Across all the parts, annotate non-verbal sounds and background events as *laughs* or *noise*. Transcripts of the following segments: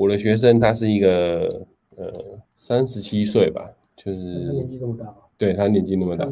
我的学生他是一个呃三十七岁吧，就是年纪这么大，对他年纪那么大，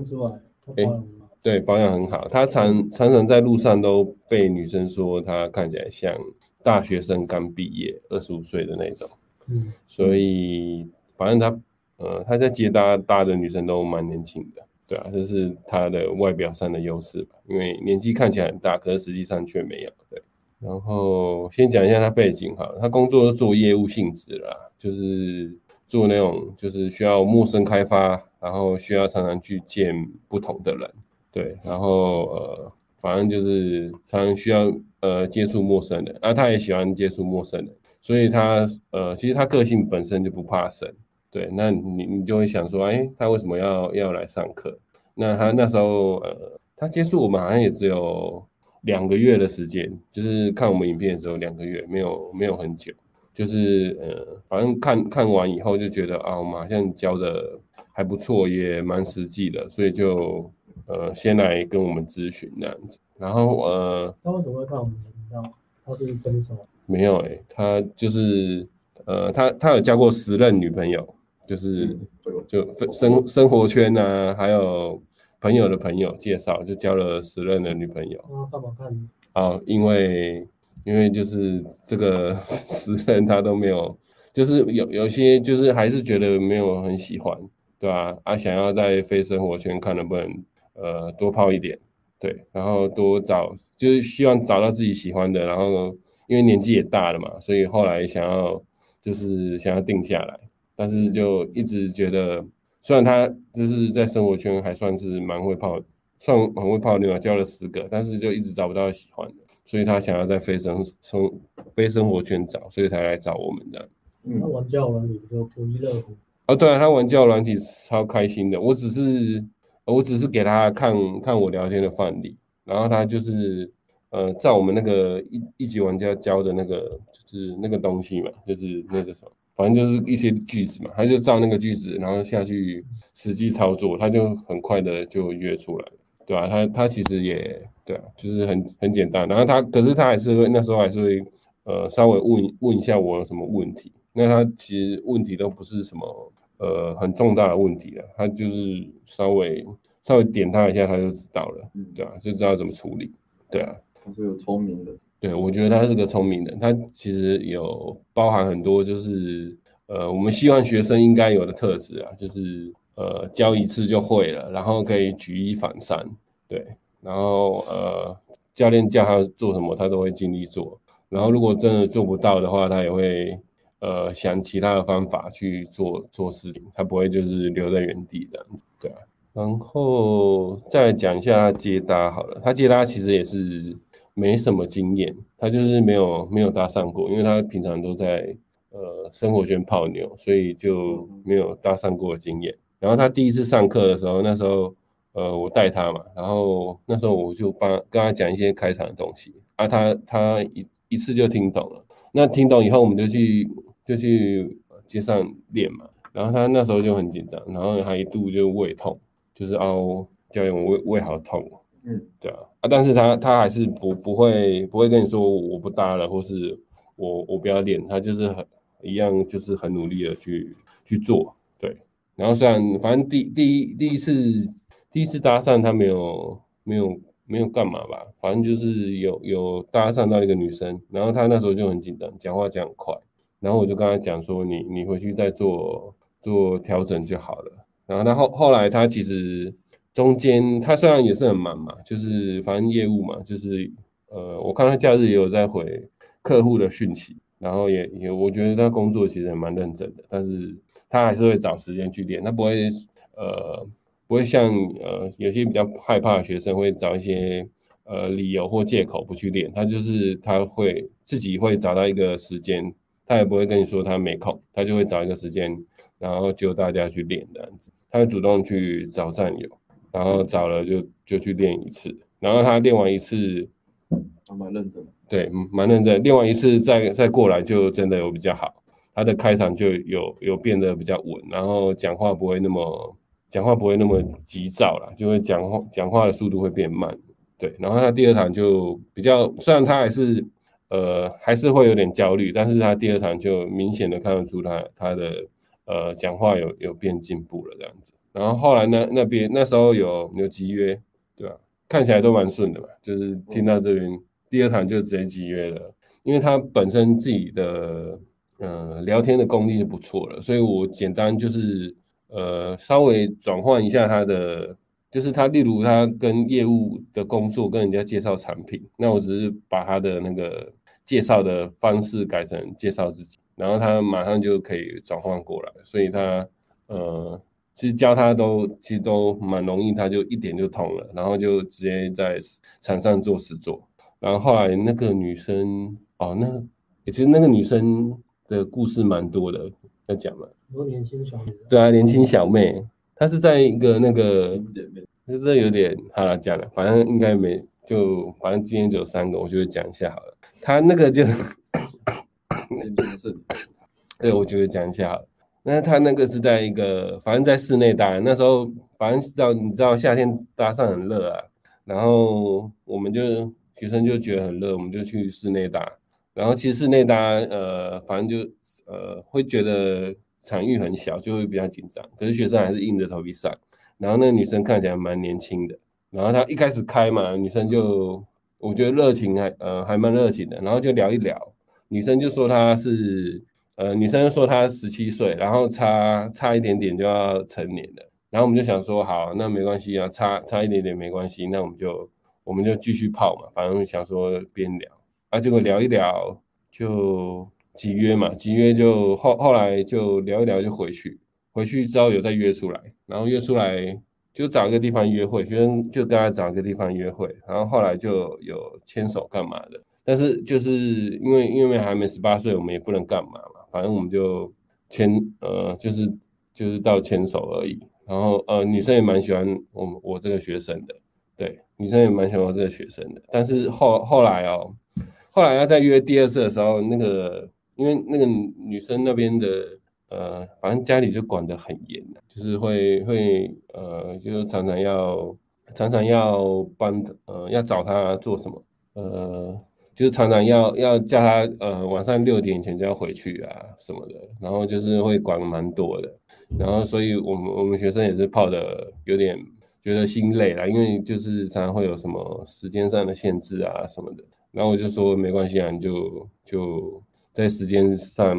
哎、欸，对保养很好，他常常常在路上都被女生说他看起来像大学生刚毕业二十五岁的那种，嗯，所以反正他呃他在接搭搭的女生都蛮年轻的。对啊，这是他的外表上的优势吧，因为年纪看起来很大，可是实际上却没有。对，然后先讲一下他背景哈，他工作是做业务性质啦，就是做那种就是需要陌生开发，然后需要常常去见不同的人，对，然后呃，反正就是常常需要呃接触陌生人，啊，他也喜欢接触陌生人，所以他呃其实他个性本身就不怕生。对，那你你就会想说，哎，他为什么要要来上课？那他那时候，呃，他接触我们好像也只有两个月的时间，就是看我们影片的时候两个月，没有没有很久，就是呃，反正看看完以后就觉得啊，我们好像教的还不错，也蛮实际的，所以就呃先来跟我们咨询那样子。然后呃，他为什么会看我们的频道？他是分手？没有哎，他就是呃，他他有交过十任女朋友。就是就生生活圈啊，还有朋友的朋友介绍，就交了十任的女朋友。啊，干嘛看？啊，因为因为就是这个 *laughs* 十任他都没有，就是有有些就是还是觉得没有很喜欢，对吧？啊，想要在非生活圈看能不能呃多泡一点，对，然后多找就是希望找到自己喜欢的，然后因为年纪也大了嘛，所以后来想要就是想要定下来。但是就一直觉得，虽然他就是在生活圈还算是蛮会泡，算很会泡妞啊，交了十个，但是就一直找不到喜欢的，所以他想要在非生生非生活圈找，所以才来找我们的。嗯，他玩交友软体就不亦乐乎。哦，对啊，他玩交友软体超开心的。我只是我只是给他看看我聊天的范例，然后他就是呃，在我们那个一一级玩家教的那个就是那个东西嘛，就是那是什么？反正就是一些句子嘛，他就照那个句子，然后下去实际操作，他就很快的就约出来了，对吧？他他其实也对啊，就是很很简单。然后他可是他还是会那时候还是会呃稍微问问一下我有什么问题。那他其实问题都不是什么呃很重大的问题了，他就是稍微稍微点他一下他就知道了，对啊，就知道怎么处理，对啊。他是有聪明的。对，我觉得他是个聪明人，他其实有包含很多，就是呃，我们希望学生应该有的特质啊，就是呃，教一次就会了，然后可以举一反三，对，然后呃，教练叫他做什么，他都会尽力做，然后如果真的做不到的话，他也会呃想其他的方法去做做事情，他不会就是留在原地这样子，对啊，然后再讲一下他接搭好了，他接搭其实也是。没什么经验，他就是没有没有搭讪过，因为他平常都在呃生活圈泡妞，所以就没有搭讪过的经验。然后他第一次上课的时候，那时候呃我带他嘛，然后那时候我就帮跟他讲一些开场的东西，啊他他一一次就听懂了。那听懂以后，我们就去就去街上练嘛。然后他那时候就很紧张，然后他一度就胃痛，就是哦教练我胃胃好痛。嗯，对啊，啊，但是他他还是不不会不会跟你说我不搭了，或是我我不要练，他就是很一样，就是很努力的去去做，对。然后虽然反正第第一第一次第一次搭讪他没有没有没有干嘛吧，反正就是有有搭讪到一个女生，然后他那时候就很紧张，讲话讲很快，然后我就跟他讲说你你回去再做做调整就好了。然后他后后来他其实。中间他虽然也是很忙嘛，就是反正业务嘛，就是呃，我看他假日也有在回客户的讯息，然后也也我觉得他工作其实还蛮认真的，但是他还是会找时间去练，他不会呃不会像呃有些比较害怕的学生会找一些呃理由或借口不去练，他就是他会自己会找到一个时间，他也不会跟你说他没空，他就会找一个时间，然后就大家去练这样子，他会主动去找战友。然后找了就就去练一次，然后他练完一次，他蛮认真，对，蛮认真。练完一次再再过来就真的有比较好，他的开场就有有变得比较稳，然后讲话不会那么讲话不会那么急躁了，就会讲话讲话的速度会变慢，对。然后他第二场就比较，虽然他还是呃还是会有点焦虑，但是他第二场就明显的看得出他他的呃讲话有有变进步了这样子。然后后来那那边那时候有有集约，对吧？看起来都蛮顺的嘛，就是听到这边、第二场就直接集约了，因为他本身自己的呃聊天的功力就不错了，所以我简单就是呃稍微转换一下他的。就是他，例如他跟业务的工作，跟人家介绍产品，那我只是把他的那个介绍的方式改成介绍自己，然后他马上就可以转换过来，所以他呃，其实教他都其实都蛮容易，他就一点就通了，然后就直接在场上做实做。然后后来那个女生哦，那其实那个女生的故事蛮多的，要讲嘛。很多年轻小妹。对啊，年轻小妹。她是在一个那个，就这有点好了讲了，反正应该没就，反正今天只有三个，我就会讲一下好了。她那个就，*coughs* 对，我就会讲一下好了。那他那个是在一个，反正在室内搭，那时候反正知道你知道夏天搭讪很热啊，然后我们就学生就觉得很热，我们就去室内搭。然后其实室内搭，呃，反正就呃会觉得。场域很小，就会比较紧张。可是学生还是硬着头皮上。然后那个女生看起来蛮年轻的。然后她一开始开嘛，女生就我觉得热情还呃还蛮热情的。然后就聊一聊，女生就说她是呃女生说她十七岁，然后差差一点点就要成年了。然后我们就想说好，那没关系啊，差差一点点没关系，那我们就我们就继续泡嘛，反正想说边聊啊，结果聊一聊就。集约嘛，集约就后后来就聊一聊就回去，回去之后有再约出来，然后约出来就找一个地方约会，学生就跟他找一个地方约会，然后后来就有牵手干嘛的，但是就是因为因为还没十八岁，我们也不能干嘛，反正我们就牵呃就是就是到牵手而已，然后呃女生也蛮喜欢我我这个学生的，对，女生也蛮喜欢我这个学生的，但是后后来哦，后来要再约第二次的时候，那个。因为那个女生那边的呃，反正家里就管得很严，就是会会呃，就是常常要常常要帮呃，要找她做什么呃，就是常常要要叫他呃，晚上六点前就要回去啊什么的，然后就是会管蛮多的，然后所以我们我们学生也是泡的有点觉得心累了，因为就是常常会有什么时间上的限制啊什么的，然后我就说没关系啊，你就就。在时间上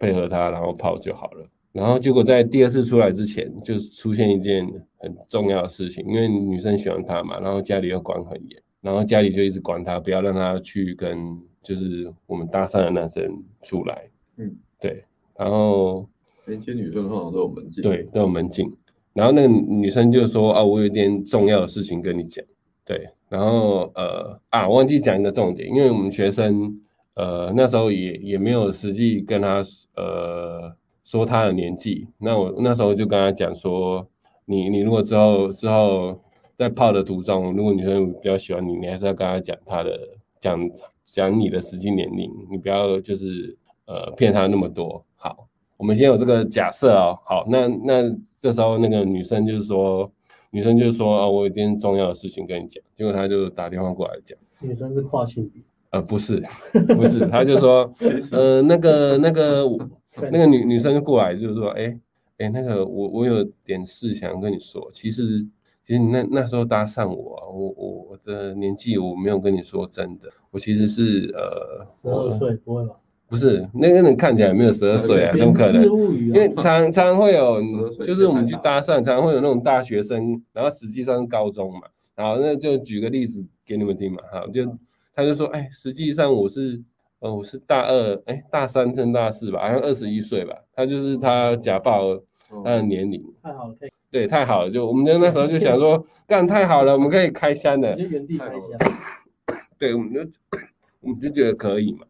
配合他，然后泡就好了。然后结果在第二次出来之前，就出现一件很重要的事情，因为女生喜欢他嘛，然后家里又管很严，然后家里就一直管他，不要让他去跟就是我们搭讪的男生出来。嗯，对。然后年轻女生通常都有门禁，对，都有门禁。然后那个女生就说：“啊，我有一点重要的事情跟你讲。”对。然后呃啊，忘记讲一个重点，因为我们学生。呃，那时候也也没有实际跟他呃说他的年纪，那我那时候就跟他讲说，你你如果之后之后在泡的途中，如果女生比较喜欢你，你还是要跟她讲她的讲讲你的实际年龄，你不要就是呃骗她那么多。好，我们先有这个假设哦。好，那那这时候那个女生就是说，女生就是说啊，我有一件重要的事情跟你讲，结果她就打电话过来讲，女生是跨性别。呃，不是，不是，她就说，*laughs* 呃，那个，那个，*laughs* 那个女女生就过来，就是说，哎，哎，那个，我我有点事想跟你说，其实，其实你那那时候搭讪我啊，我我我的年纪我没有跟你说真的，我其实是呃，十二岁，不会吧？不是，那个人看起来没有十二岁啊，怎么可能？*laughs* 因为常常会有，就是我们去搭讪，常常会有那种大学生，然后实际上是高中嘛，然后那就举个例子给你们听嘛，好，就。他就说：“哎，实际上我是，呃，我是大二，哎，大三升大四吧，好像二十一岁吧。他就是他假报他的年龄，太好了，可以，对，太好了。就我们就那时候就想说，*laughs* 干太好了，我们可以开箱的，就原地开箱。*laughs* 对，我们就我们就觉得可以嘛。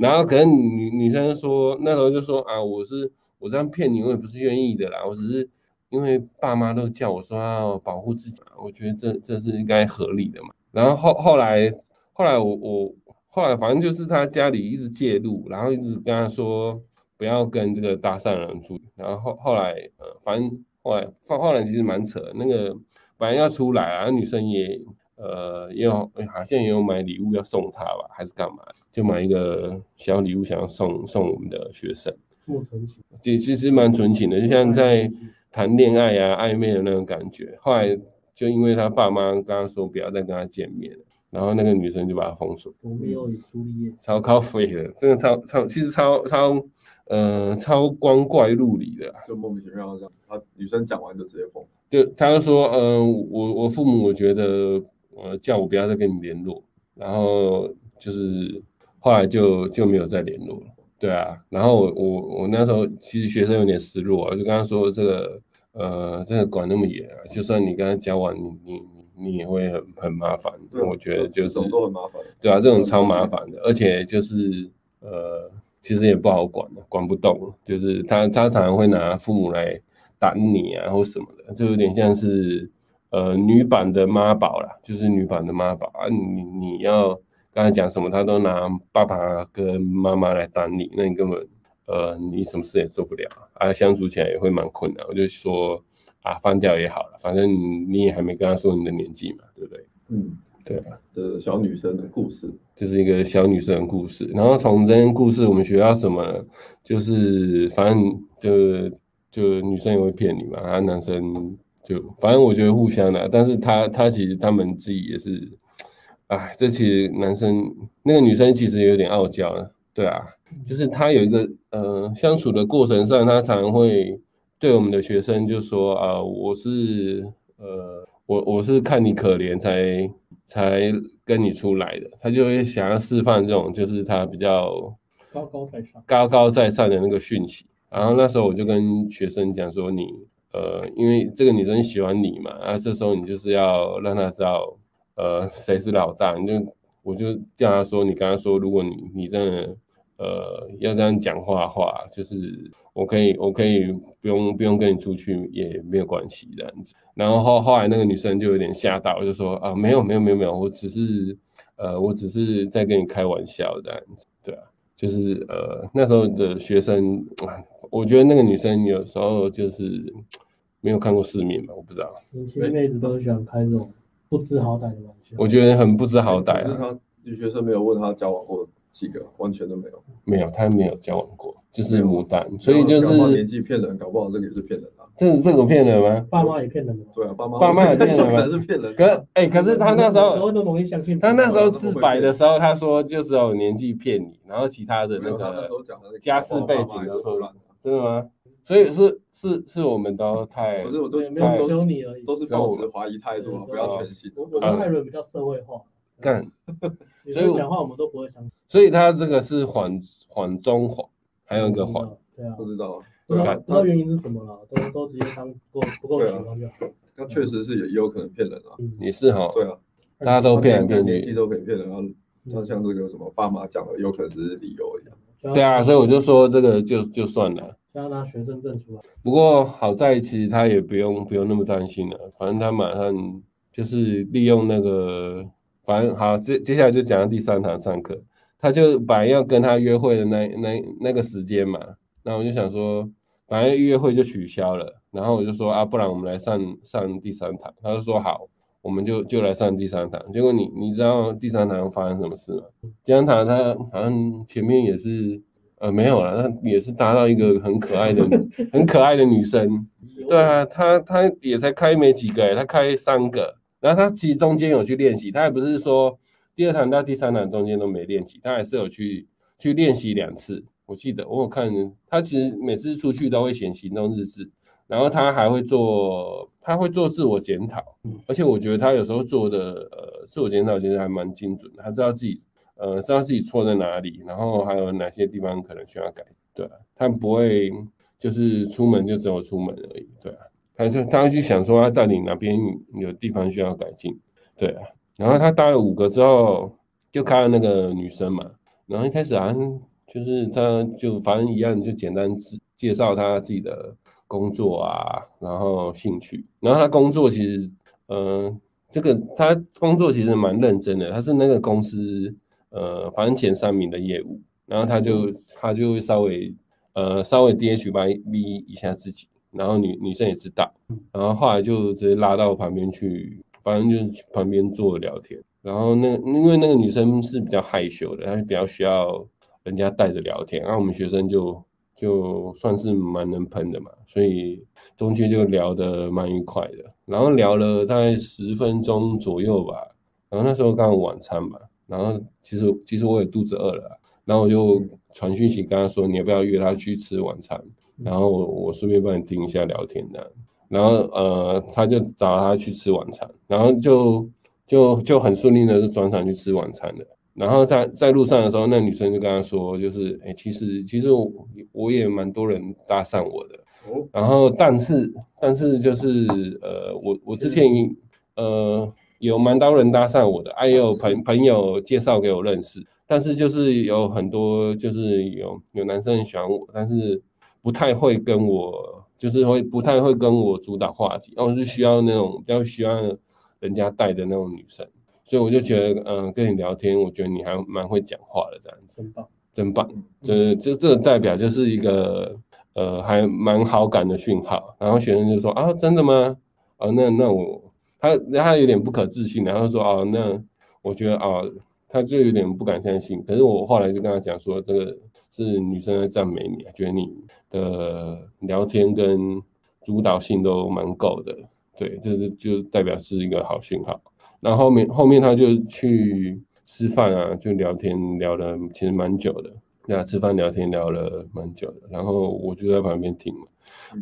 然后可能女女生说，那时候就说啊，我是我这样骗你，我也不是愿意的啦，我只是因为爸妈都叫我说要保护自己，我觉得这这是应该合理的嘛。然后后后来。”后来我我后来反正就是他家里一直介入，然后一直跟他说不要跟这个搭讪的人出去。然后后后来呃反正后来后来其实蛮扯的，那个本来要出来啊，女生也呃，也有好像也有买礼物要送她吧，还是干嘛？就买一个小礼物想要送送我们的学生，这么纯情，其其实蛮纯情的，就像在谈恋爱啊暧昧的那种感觉。后来就因为他爸妈刚刚说不要再跟他见面了，然后那个女生就把他封锁。罗密欧与朱丽叶，超靠北的，真的超超，其实超超呃超光怪陆离的，就莫名其妙这样。他女生讲完就直接封，就他就说，嗯、呃，我我父母我觉得。呃，叫我不要再跟你联络，然后就是后来就就没有再联络了。对啊，然后我我我那时候其实学生有点失落啊，就跟他说这个呃，真的管那么严啊，就算你跟他交往，你你你也会很很麻烦。我觉得就是都很麻烦。对啊，这种超麻烦的，而且就是呃，其实也不好管的，管不动。就是他他常常会拿父母来打你啊，或什么的，就有点像是。呃，女版的妈宝啦，就是女版的妈宝啊！你你要刚才讲什么，他都拿爸爸跟妈妈来打你，那你根本呃，你什么事也做不了啊，相处起来也会蛮困难。我就说啊，放掉也好了，反正你也还没跟他说你的年纪嘛，对不对？嗯，对啊。的小女生的故事，这是一个小女生的故事。然后从这件故事，我们学到什么？就是反正就就女生也会骗你嘛，然后，男生。就反正我觉得互相的，但是他他其实他们自己也是，哎，这其实男生那个女生其实有点傲娇，对啊，就是他有一个呃相处的过程上，他常会对我们的学生就说啊，我是呃我我是看你可怜才才跟你出来的，他就会想要示范这种就是他比较高高在上高高在上的那个讯息，然后那时候我就跟学生讲说你。呃，因为这个女生喜欢你嘛，啊，这时候你就是要让她知道，呃，谁是老大，你就我就叫她说，你跟她说，如果你你真的呃要这样讲话的话，就是我可以我可以不用不用跟你出去也没有关系这样子。然后后后来那个女生就有点吓到，就说啊，没有没有没有没有，我只是呃我只是在跟你开玩笑这样子，对啊，就是呃那时候的学生，我觉得那个女生有时候就是。没有看过世面吧？我不知道。年轻妹子都喜欢开这种不知好歹的玩笑。我觉得很不知好歹啊。他女学生没有问他交往过几个，完全都没有。没有，他没有交往过，就是牡丹。所以就是年纪骗人，搞不好这个也是骗人啊。这是这个骗人吗？爸妈也骗人吗？对啊，爸妈爸妈也骗人吗？*laughs* 可能是骗人。可是哎，可是他那时候 *laughs* 都容易相信。他那时候自白的时候，他说就只有年纪骗你，然后其他的那个家世背景都说了。真的吗？所以是是是我们都太不是，我都没有只有你而已，都是保持怀疑态度，不要全信。我我跟艾伦比较社会化，干，所以讲话我们都不会相信。所以他这个是缓缓中缓，还有一个缓，对啊，不知道，不知道不知道原因是什么了，都都直接当不够不够喜欢就好。他确实是也有可能骗人啊，也是哈，对啊，大家都骗人骗年纪都可以骗人，然后他像这个什么爸妈讲的，有可能只是理由一样。对啊，所以我就说这个就就算了，要拿学生证出来。不过好在其实他也不用不用那么担心了，反正他马上就是利用那个，反正好接接下来就讲到第三堂上课，他就本来要跟他约会的那那那个时间嘛，那我就想说，反正约会就取消了，然后我就说啊，不然我们来上上第三堂，他就说好。我们就就来上第三堂，结果你你知道第三堂发生什么事吗？第三堂他好像前面也是呃没有了，他也是搭到一个很可爱的很可爱的女生，*laughs* 对啊，他他也才开没几个，他开三个，然后他其实中间有去练习，他也不是说第二堂到第三堂中间都没练习，他还是有去去练习两次，我记得我有看他其实每次出去都会写行动日志。然后他还会做，他会做自我检讨，而且我觉得他有时候做的呃自我检讨其实还蛮精准的，他知道自己呃知道自己错在哪里，然后还有哪些地方可能需要改，对啊，他不会就是出门就只有出门而已，对啊，他就他会去想说他到底哪边有地方需要改进，对啊，然后他搭了五个之后就看到那个女生嘛，然后一开始好像就是他就反正一样就简单自介绍他自己的。工作啊，然后兴趣，然后他工作其实，呃，这个他工作其实蛮认真的，他是那个公司，呃，反正前三名的业务，然后他就他就会稍微，呃，稍微 DHB 一下自己，然后女女生也知道，然后后来就直接拉到旁边去反正就是旁边坐着聊天。然后那因为那个女生是比较害羞的，她比较需要人家带着聊天，然后我们学生就就算是蛮能喷的嘛，所以中间就聊得蛮愉快的。然后聊了大概十分钟左右吧，然后那时候刚好晚餐嘛，然后其实其实我也肚子饿了，然后我就传讯息跟他说，你要不要约他去吃晚餐？然后我我顺便帮你听一下聊天的，然后呃他就找他去吃晚餐，然后就。就就很顺利的就转场去吃晚餐了，然后在在路上的时候，那女生就跟他说，就是哎、欸，其实其实我我也蛮多人搭讪我的，然后但是但是就是呃我我之前呃有蛮多人搭讪我的，还有朋朋友介绍给我认识，但是就是有很多就是有有男生很喜欢我，但是不太会跟我就是会不太会跟我主导话题，然后是需要那种比较需要。人家带的那种女生，所以我就觉得，嗯，跟你聊天，我觉得你还蛮会讲话的，这样子，真棒，真棒，就是就这个代表就是一个，呃，还蛮好感的讯号。然后学生就说啊，真的吗？啊，那那我他他有点不可置信，然后说啊，那我觉得啊，他就有点不敢相信。可是我后来就跟他讲说，这个是女生在赞美你，觉得你的聊天跟主导性都蛮够的。对，这是就代表是一个好讯号。然后后面后面他就去吃饭啊，就聊天聊了其实蛮久的。对啊，吃饭聊天聊了蛮久的。然后我就在旁边听嘛。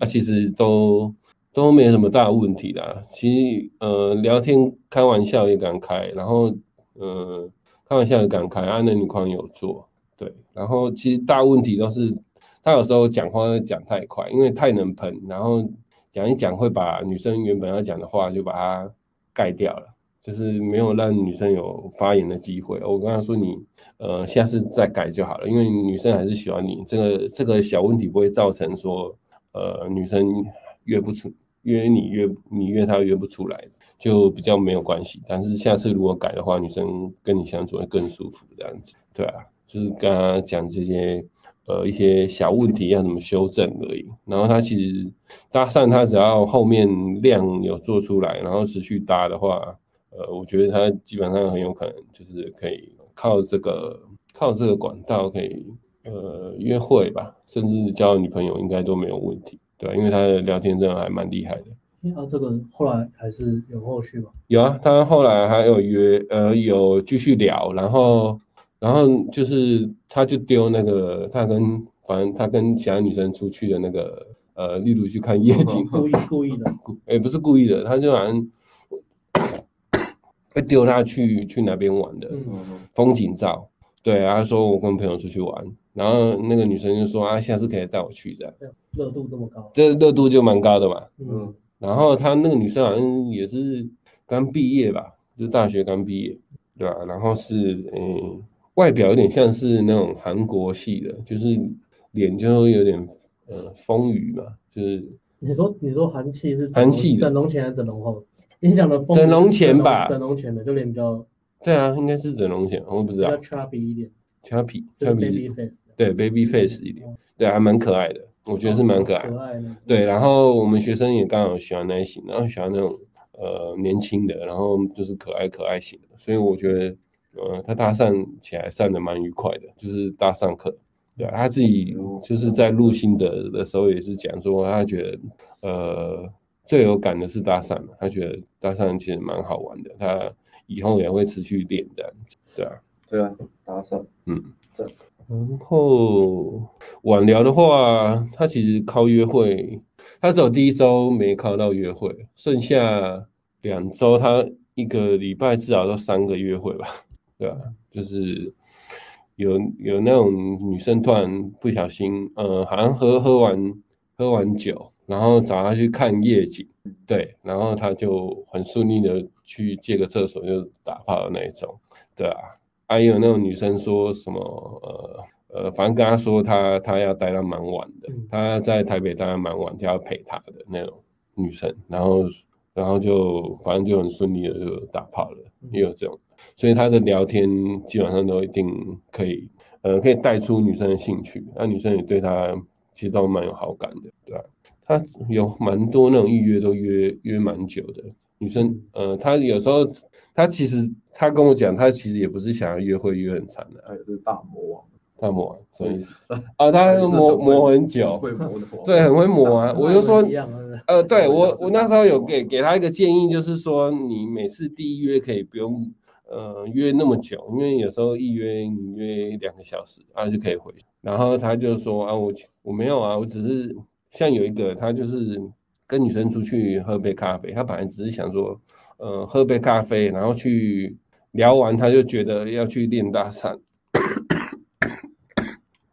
啊，其实都都没什么大问题的。其实呃，聊天开玩笑也敢开，然后呃，开玩笑也敢开。啊，那女朋友有做。对，然后其实大问题都是他有时候讲话讲太快，因为太能喷，然后。讲一讲会把女生原本要讲的话就把它盖掉了，就是没有让女生有发言的机会。我跟她说你呃下次再改就好了，因为女生还是喜欢你。这个这个小问题不会造成说呃女生约不出约你约你约她约不出来，就比较没有关系。但是下次如果改的话，女生跟你相处会更舒服，这样子，对啊，就是跟他讲这些。呃，一些小问题要怎么修正而已。然后他其实搭讪，他只要后面量有做出来，然后持续搭的话，呃，我觉得他基本上很有可能就是可以靠这个靠这个管道可以呃约会吧，甚至交女朋友应该都没有问题，对吧？因为他的聊天真的还蛮厉害的。那这个后来还是有后续吗？有啊，他后来还有约，呃，有继续聊，然后。然后就是，他就丢那个，他跟反正他跟其他女生出去的那个，呃，例如去看夜景，故意故意的，*laughs* 也不是故意的，他就好像会丢他去去哪边玩的，风景照，对，他说我跟朋友出去玩，然后那个女生就说啊，下次可以带我去这样，热度这么高，这热度就蛮高的嘛，嗯，然后他那个女生好像也是刚毕业吧，就大学刚毕业，对吧？然后是嗯。外表有点像是那种韩国系的，就是脸就有点呃丰腴嘛，就是你说你说韩系是韩系整容前还是整容后？你讲的整容前吧，整容前的就脸比较对啊，应该是整容前，我不知道。比较 chubby 一点，chubby baby face，对 baby face 一点，对，还蛮可爱的，我觉得是蛮可爱的。可爱的。对，然后我们学生也刚好喜欢那一型，然后喜欢那种呃年轻的，然后就是可爱可爱型的，所以我觉得。呃，他搭讪起来上的蛮愉快的，就是搭讪课，对啊，他自己就是在录心得的时候也是讲说，他觉得呃最有感的是搭讪，他觉得搭讪其实蛮好玩的，他以后也会持续练的，对啊，对啊，搭讪，嗯，对。然后晚聊的话，他其实靠约会，他只有第一周没靠到约会，剩下两周他一个礼拜至少都三个约会吧。对啊，就是有有那种女生突然不小心，呃，好像喝喝完喝完酒，然后找他去看夜景，对，然后他就很顺利的去借个厕所就打炮的那一种，对啊，还有那种女生说什么，呃呃，反正跟他说他他要待到蛮晚的，他在台北待到蛮晚，就要陪他的那种女生，然后然后就反正就很顺利的就打炮了，也有这种。所以他的聊天基本上都一定可以，呃，可以带出女生的兴趣，那女生也对他其实都蛮有好感的，对吧？他有蛮多那种预约都约约蛮久的女生，呃，他有时候他其实他跟我讲，他其实也不是想要约会约很长的，还有是大魔王，大魔王什么意思？啊，*laughs* 他磨磨很久，会磨的对，很会磨啊。我就说，呃，对我我那时候有给给他一个建议，就是说你每次第一约可以不用。呃，约那么久，因为有时候一约你约两个小时，还是可以回。然后他就说啊，我我没有啊，我只是像有一个，他就是跟女生出去喝杯咖啡，他本来只是想说，呃，喝杯咖啡，然后去聊完，他就觉得要去练搭讪。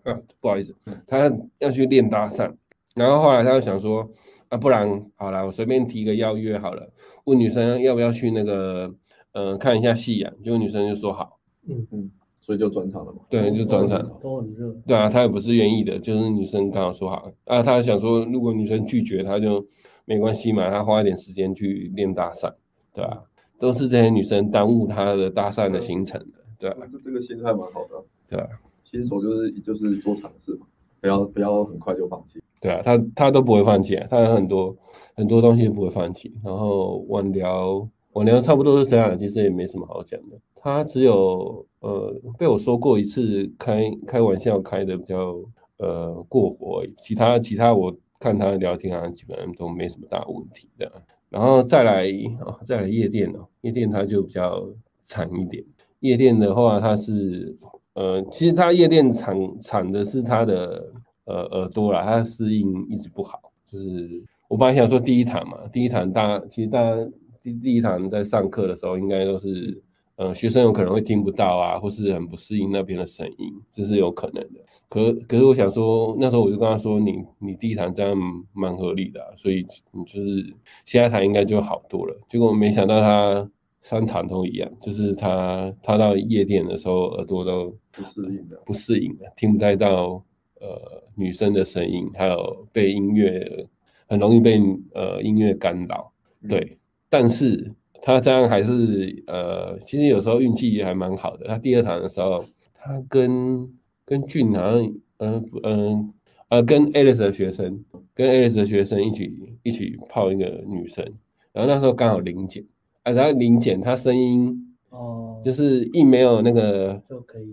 啊，不好意思，他要去练搭讪，然后后来他就想说，啊，不然好了，我随便提个邀约好了，问女生要不要去那个。嗯、呃，看一下夕阳，结果女生就说好，嗯嗯，所以就转场了嘛。对，就转场了。都很热。对啊，他也不是愿意的，就是女生刚好说好啊，他想说如果女生拒绝，他就没关系嘛，他花一点时间去练搭讪，对吧、啊？都是这些女生耽误他的搭讪的行程的，对啊。这这个心态蛮好的，对啊。新手就是就是多尝试嘛，不要不要很快就放弃。对啊，他他都不会放弃，他有很多很多东西不会放弃，然后晚聊。我聊差不多是这样，其实也没什么好讲的。他只有呃被我说过一次开开玩笑开的比较呃过火，其他其他我看他聊天啊，基本上都没什么大问题的。然后再来啊、再来夜店哦，夜店他就比较惨一点。夜店的话，他是呃，其实他夜店惨惨的是他的呃耳朵啦，他适应一直不好。就是我本来想说第一堂嘛，第一堂大家其实大家。第第一堂在上课的时候，应该都是，呃，学生有可能会听不到啊，或是很不适应那边的声音，这是有可能的。可可是我想说，那时候我就跟他说，你你第一堂这样蛮合理的啊，所以你就是下一堂应该就好多了。结果没想到他三堂都一样，就是他他到夜店的时候耳朵都不适应的，不适应的，听不太到呃女生的声音，还有被音乐很容易被呃音乐干扰，对。嗯但是他这样还是呃，其实有时候运气也还蛮好的。他第二场的时候，他跟跟俊好像嗯嗯呃跟 Alice 的学生，跟 Alice 的学生一起一起泡一个女生，然后那时候刚好临检，啊，然后临检他声音哦，就是一没有那个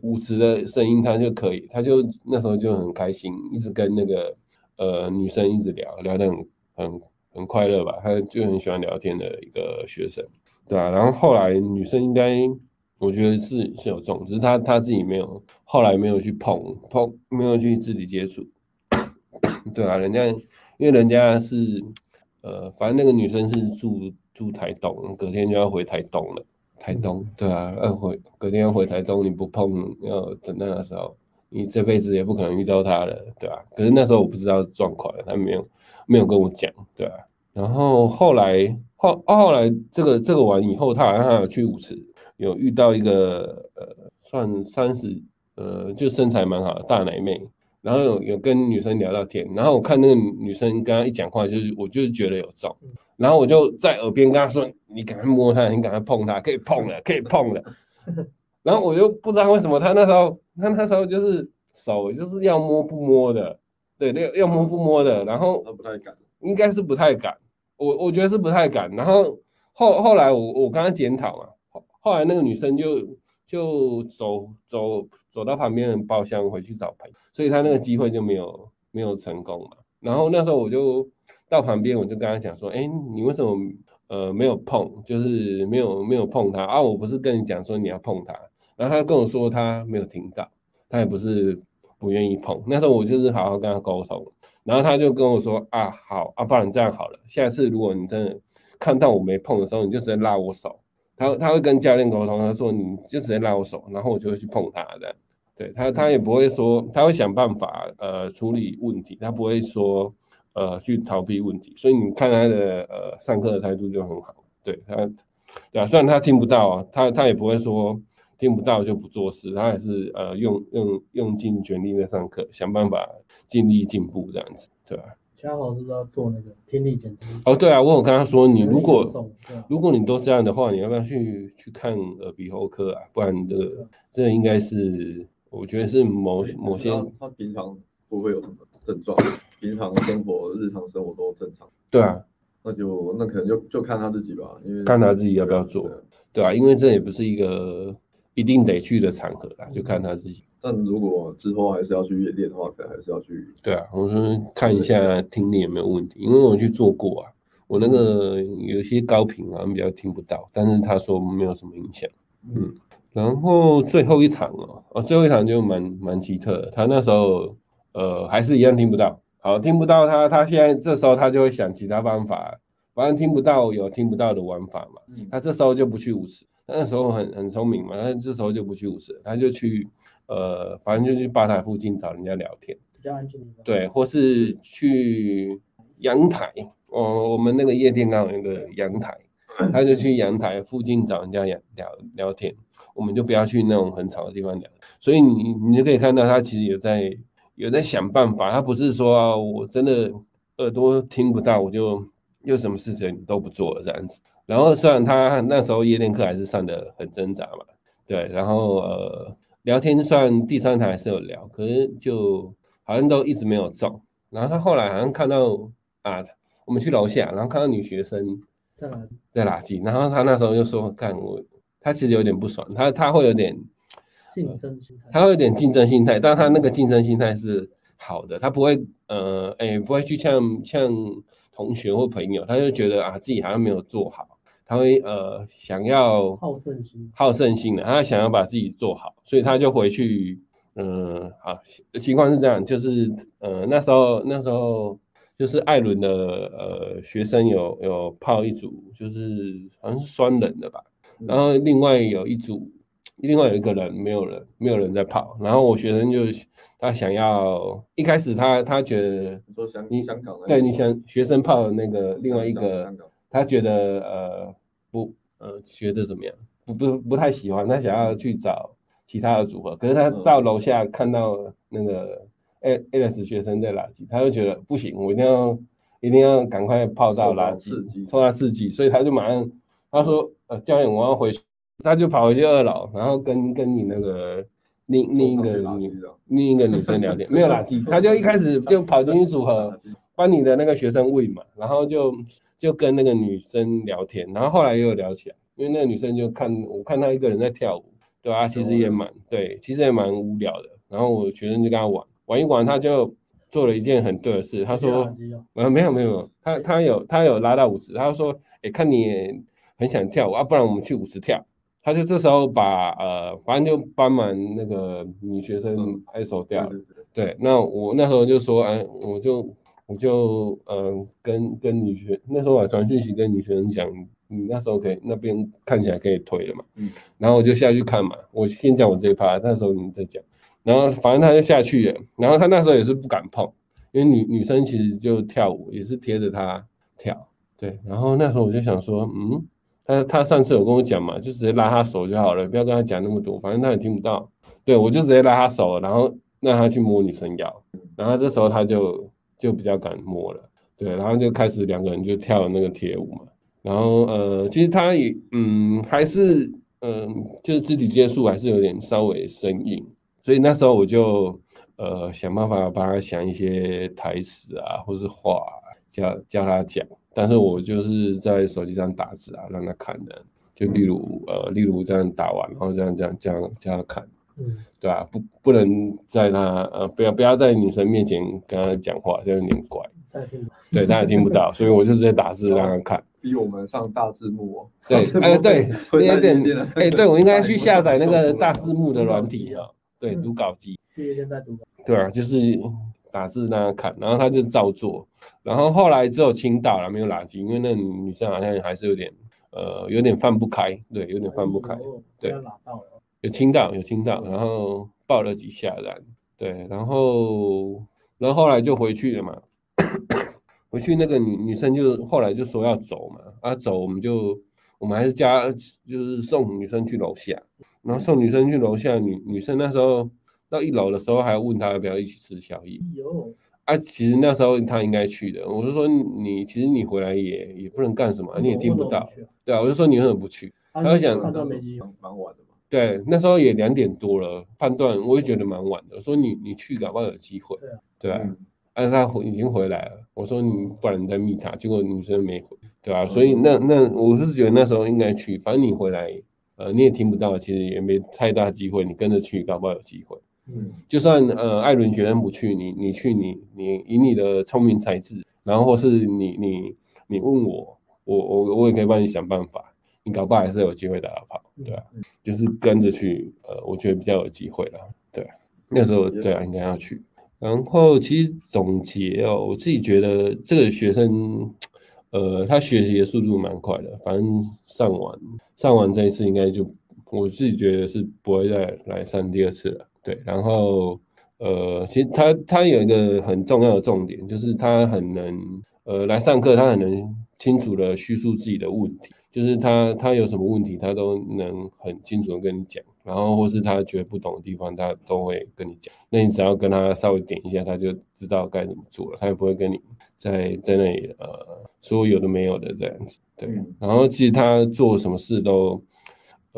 舞池的声音，他就可以，他就那时候就很开心，一直跟那个呃女生一直聊聊得很很。很快乐吧，他就很喜欢聊天的一个学生，对啊，然后后来女生应该，我觉得是是有中，只是他他自己没有，后来没有去碰碰，没有去肢体接触，*coughs* 对啊，人家因为人家是，呃，反正那个女生是住住台东，隔天就要回台东了，台东，对啊，要回隔天要回台东，你不碰，要等那个时候，你这辈子也不可能遇到他了，对啊，可是那时候我不知道状况，他没有。没有跟我讲，对啊，然后后来后后来这个这个完以后，他好像还有去舞池，有遇到一个呃，算三十呃，就身材蛮好的大奶妹，然后有有跟女生聊到天，然后我看那个女生跟他一讲话，就是我就是觉得有中，然后我就在耳边跟他说：“你赶快摸他，你赶快碰他，可以碰了，可以碰了。*laughs* ”然后我就不知道为什么他那时候他那时候就是手就是要摸不摸的。对，那个要摸不摸的，然后不太敢，应该是不太敢，我我觉得是不太敢。然后后后来我我跟他检讨嘛，后后来那个女生就就走走走到旁边的包厢回去找朋友，所以他那个机会就没有没有成功嘛。然后那时候我就到旁边，我就跟他讲说，哎，你为什么呃没有碰，就是没有没有碰他啊？我不是跟你讲说你要碰他，然后他跟我说他没有听到，他也不是。不愿意碰，那时候我就是好好跟他沟通，然后他就跟我说啊，好啊，不然这样好了，下次如果你真的看到我没碰的时候，你就直接拉我手。他他会跟教练沟通，他说你就直接拉我手，然后我就会去碰他的。对他，他也不会说，他会想办法呃处理问题，他不会说呃去逃避问题。所以你看他的呃上课的态度就很好。对他，对啊，虽然他听不到啊，他他也不会说。听不到就不做事，他还是呃用用用尽全力在上课，想办法尽力进步这样子，对吧？嘉豪是不是要做那个听力检查？哦，对啊，我有跟他说，你如果如果你都这样的话，你要不要去去看耳鼻喉科啊？不然这个这个应该是我觉得是某某些他平常不会有什么症状，平常生活、日常生活都正常。对啊，那就那可能就就看他自己吧，因为看他自己要不要做，对啊，因为这也不是一个一定得去的场合啦，就看他自己。但如果之后还是要去夜店的话，可能还是要去。对啊，我说看一下听力有没有问题，因为我去做过啊，我那个有些高频好像比较听不到，但是他说没有什么影响。嗯，然后最后一场哦，哦，最后一场就蛮蛮奇特的，他那时候呃还是一样听不到，好，听不到他，他现在这时候他就会想其他方法，反正听不到有听不到的玩法嘛，他这时候就不去舞池，那时候很很聪明嘛，他这时候就不去舞池，他就去。呃，反正就去吧台附近找人家聊天，比较安静。对，或是去阳台，哦，我们那个夜店刚好有个阳台，他就去阳台附近找人家聊聊聊天。我们就不要去那种很吵的地方聊。所以你你就可以看到他其实有在有在想办法，他不是说、啊、我真的耳朵听不到，我就又什么事情都不做了这样子。然后虽然他那时候夜店课还是上的很挣扎嘛，对，然后呃。聊天算第三台还是有聊，可是就好像都一直没有中。然后他后来好像看到啊，我们去楼下，然后看到女学生在垃在垃圾，然后他那时候就说：“看我，他其实有点不爽，他他会有点竞争心态，他会有点竞争心态，但他那个竞争心态是好的，他不会呃，哎，不会去呛呛同学或朋友，他就觉得啊，自己好像没有做好。”他会呃想要好胜心，好胜心的，他想要把自己做好，所以他就回去，嗯、呃，好，情况是这样，就是呃那时候那时候就是艾伦的呃学生有有泡一组，就是好像是双人的吧，然后另外有一组，另外有一个人没有人没有人在泡，然后我学生就他想要一开始他他觉得你说香你香港对你想学生泡的那个另外一个。他觉得呃不呃觉得怎么样？不不不太喜欢，他想要去找其他的组合。可是他到楼下看到那个 A Alex 学生在垃圾，他就觉得不行，我一定要一定要赶快泡到垃圾，抽他四季，所以他就马上他说呃教练我要回去，他就跑回去二楼，然后跟跟你那个另另一个女另一个女生聊天，没有垃圾，*laughs* 他就一开始就跑进去组合。帮你的那个学生问嘛，然后就就跟那个女生聊天，然后后来又聊起来，因为那个女生就看我看她一个人在跳舞，对啊，其实也蛮对，其实也蛮无聊的。然后我学生就跟他玩玩一玩，他就做了一件很对的事，他说，啊没有没有，他他有他有拉到舞池，他就说，哎看你很想跳舞啊，不然我们去舞池跳。他就这时候把呃反正就帮忙那个女学生拍手掉，对，那我那时候就说，哎我就。我就嗯、呃、跟跟女学那时候我传讯息跟女学生讲，你那时候可以那边看起来可以推了嘛，嗯，然后我就下去看嘛，我先讲我这一趴，那时候你再讲，然后反正他就下去了，然后他那时候也是不敢碰，因为女女生其实就跳舞也是贴着他跳，对，然后那时候我就想说，嗯，他他上次有跟我讲嘛，就直接拉他手就好了，不要跟他讲那么多，反正他也听不到，对，我就直接拉他手，然后让他去摸女生腰，然后这时候他就。就比较敢摸了，对，然后就开始两个人就跳那个铁舞嘛，然后呃，其实他也嗯还是嗯、就是肢体接触还是有点稍微生硬，所以那时候我就呃想办法帮他想一些台词啊，或是话教教他讲，但是我就是在手机上打字啊，让他看的，就例如呃例如这样打完，然后这样这样这样教他看。嗯，对啊，不不能在他呃，不要不要在女生面前跟他讲话，这样有点怪。对，他也听不到，所以我就直接打字让他看。逼我们上大字幕哦。对，哎对，有点哎，对我应该去 *laughs* 下载那个大字幕的软体啊。对，读稿机。对啊，就是打字让他看，然后他就照做，然后后来只有倾倒了，没有垃圾，因为那女生好像还是有点呃，有点放不开，对，有点放不开，对。有听到，有听到，然后抱了几下，然对，然后，然后后来就回去了嘛。回去那个女女生就后来就说要走嘛，啊走我们就我们还是加就是送女生去楼下，然后送女生去楼下，女女生那时候到一楼的时候还问她要不要一起吃宵夜。有啊，其实那时候她应该去的，我就说你其实你回来也也不能干什么，你也听不到，对啊，我就说你为什么不去？她就想蛮晚的。对，那时候也两点多了，判断我也觉得蛮晚的。说你你去，搞不好有机会。对啊，对啊。啊，他回已经回来了。我说你不然你再密他，结果女生没回，对吧、啊？所以那那我是觉得那时候应该去，反正你回来，呃，你也听不到，其实也没太大机会，你跟着去搞不好有机会。嗯，就算呃艾伦学生不去，你你去你你以你的聪明才智，然后或是你你你问我，我我我也可以帮你想办法，你搞不好还是有机会打到跑，对啊，就是跟着去，呃，我觉得比较有机会了，对、啊，那时候对啊，应该要去。然后其实总结哦，我自己觉得这个学生，呃，他学习的速度蛮快的，反正上完上完这一次应该就，我自己觉得是不会再来上第二次了。对，然后呃，其实他他有一个很重要的重点，就是他很能呃来上课，他很能清楚的叙述自己的问题，就是他他有什么问题，他都能很清楚的跟你讲，然后或是他觉得不懂的地方，他都会跟你讲。那你只要跟他稍微点一下，他就知道该怎么做了，他也不会跟你在在那里呃说有的没有的这样子。对，然后其实他做什么事都。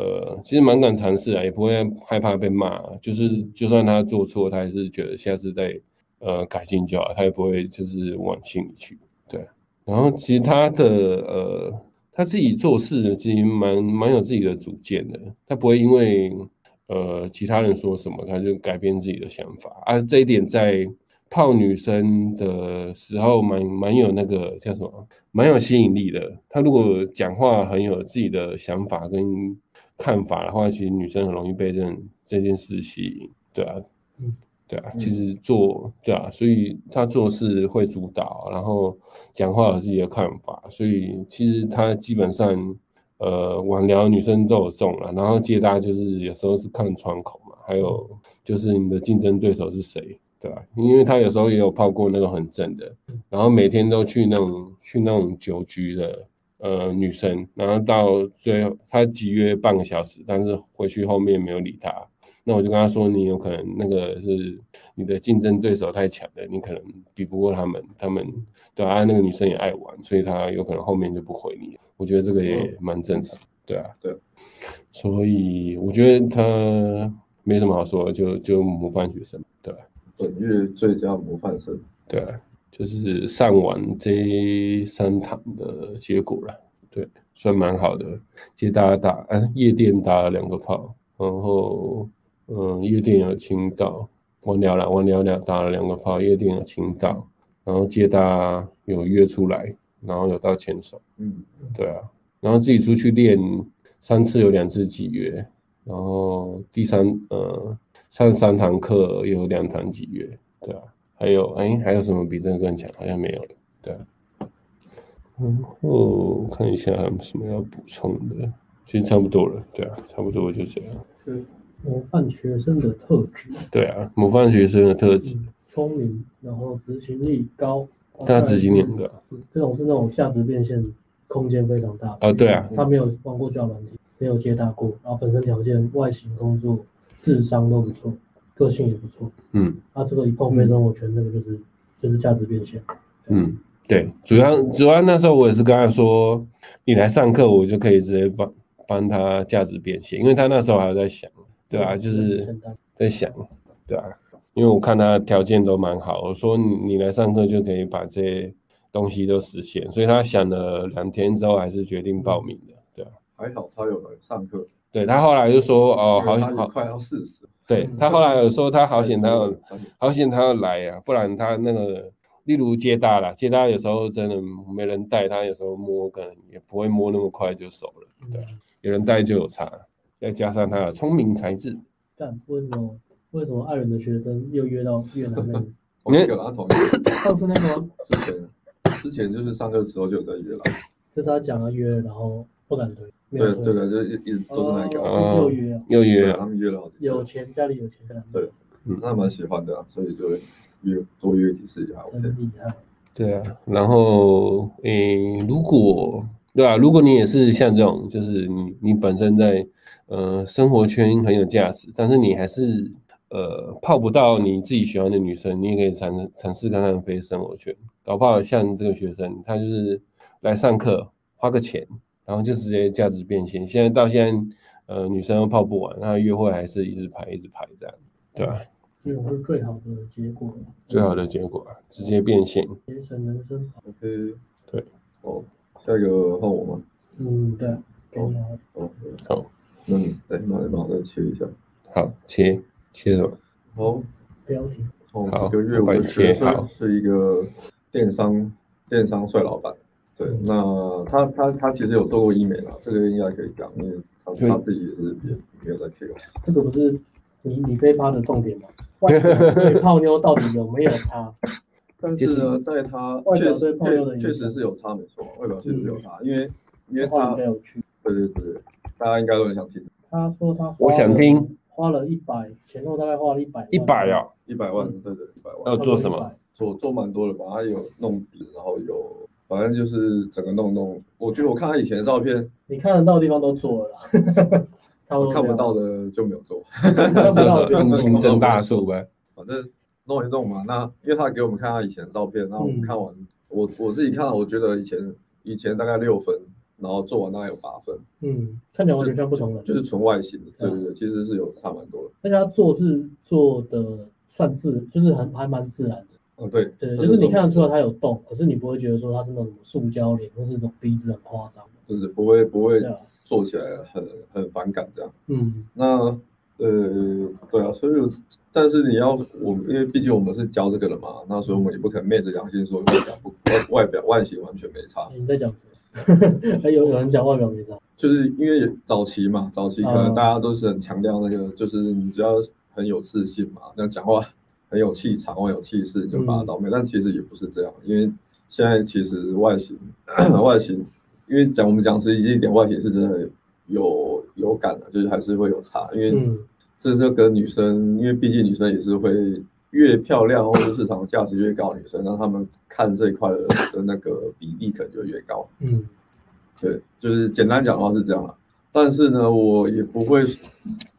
呃，其实蛮敢尝试啊，也不会害怕被骂。就是就算他做错，他还是觉得下次再呃改进就好，他也不会就是往心里去。对，然后其实他的呃他自己做事呢，其实蛮蛮有自己的主见的。他不会因为呃其他人说什么，他就改变自己的想法。啊，这一点在泡女生的时候蛮蛮有那个叫什么，蛮有吸引力的。他如果讲话很有自己的想法跟。看法的话，其实女生很容易被这这件事吸引，对啊，嗯，对啊，其实做对啊，所以他做事会主导，然后讲话有自己的看法，所以其实他基本上呃晚聊女生都有中了，然后接搭就是有时候是看窗口嘛，还有就是你的竞争对手是谁，对吧？因为他有时候也有泡过那种很正的，然后每天都去那种去那种酒局的。呃，女生，然后到最后他集约半个小时，但是回去后面没有理他。那我就跟他说，你有可能那个是你的竞争对手太强了，你可能比不过他们。他们对啊，那个女生也爱玩，所以他有可能后面就不回你。我觉得这个也蛮正常，对啊，对。所以我觉得他没什么好说，就就模范学生，对吧？本月最佳模范生，对啊。就是上完这三堂的结果了，对，算蛮好的。接大家打，嗯、啊，夜店打了两个炮，然后，嗯，夜店有亲到，完了了，完了了，打了两个炮，夜店有亲到，然后接大有约出来，然后有到牵手，嗯，对啊，然后自己出去练三次，有两次几约，然后第三，呃，上三堂课有两堂几约，对啊。还有哎，还有什么比这个更强？好像没有了。对，然后看一下还有什么要补充的，其实差不多了。对啊，差不多就这样。是模范学生的特质。对啊，模范学生的特质，聪明，然后执行力高。他执行力很高，这种是那种价值变现空间非常大。啊，对啊。他没有玩过交友软体，没有接大过，然后本身条件、外形、工作、智商都不错。个性也不错，嗯，他、啊、这个一碰非生活圈，那个就是就是价值变现，嗯，对，主要主要那时候我也是跟他说，你来上课，我就可以直接帮帮他价值变现，因为他那时候还在想，对啊，就是在想，对啊，因为我看他条件都蛮好，我说你你来上课就可以把这些东西都实现，所以他想了两天之后还是决定报名的，对啊，还好他有来上课，对他后来就说哦，好好快要四十。对，他后来有说他好险他要好险他要来呀、啊，不然他那个例如接搭啦，接搭有时候真的没人带，他有时候摸可能也不会摸那么快就熟了。对，有人带就有差，再加上他的聪明才智。但为什么为什么爱人的学生又约到越南那个？*laughs* 同一个啦，同一个。上次那个之前之前就是上课的时候就有在约了，就是他讲了约，然后不敢推。对对对，就一一直都是那个，又约又约，他们约了好几次。有钱，家里有钱，对，嗯，那蛮喜欢的，所以就约多约几次也还 OK。厉害。对啊，然后诶，如果对啊，如果你也是像这种，就是你你本身在呃生活圈很有价值，但是你还是呃泡不到你自己喜欢的女生，你也可以尝尝试看看非生活圈，搞不好像这个学生，他就是来上课花个钱。然后就直接价值变现，现在到现在，呃，女生都泡不完，那约会还是一直排一直排这样，对吧？这种是最好的结果，最好的结果啊，直接变现，节省人生。OK，对，哦，下一个换我吗？嗯，对，好，好，好，那你来，那你帮我再切一下。好，切，切什么？好，标题。哦，这个月我的学生是一个电商，电商帅老板。对，那他他他其实有做过医美啦，这个应该可以讲，因为他他自己也是也没有在贴。这个不是你你被发的重点吗？*laughs* 外表泡妞到底有没有差？但是呢，在他确实确确实是有差，没错，外表确实有差，因为因为他对对对，大家应该都很想听。他说他我想听，花了一百，前后大概花了一百一百啊，一百万，对对，一百万。要做什么？做做蛮多的吧，他有弄笔，然后有。反正就是整个弄弄，我觉得我看他以前的照片，你看得到的地方都做了，*laughs* 他看不到的就没有做，用心增大数呗。反正弄一弄嘛，那因为他给我们看他以前的照片，然后我们看完，嗯、我我自己看，我觉得以前以前大概六分，然后做完大概有八分，嗯，看起来完全像不同的，就是纯外形的，对对对，其实是有差蛮多的。但他做是做的算自，就是很还蛮自然的。嗯，对对，就是你看得出来他有动，可是你不会觉得说他是那种塑胶脸，或是那种鼻子很夸张，就是不会不会做起来很很反感这样。嗯，那呃，对啊，所以但是你要我们，因为毕竟我们是教这个的嘛，那所以我们也不可能昧着良心说外表不外外表外形完全没差。你在讲什么？*laughs* 还有有人讲外表没差，就是因为早期嘛，早期可能大家都是很强调那个，就是你只要很有自信嘛，那讲话。很有气场，很有气势，你就把它倒霉。但其实也不是这样，因为现在其实外形，*coughs* 外形，因为讲我们讲实际一点，外形是真的有有感的，就是还是会有差。因为这是跟女生，因为毕竟女生也是会越漂亮或者市场价值越高的女生，那他们看这一块的的那个比例可能就越高。嗯，对，就是简单讲的话是这样啦。但是呢，我也不会，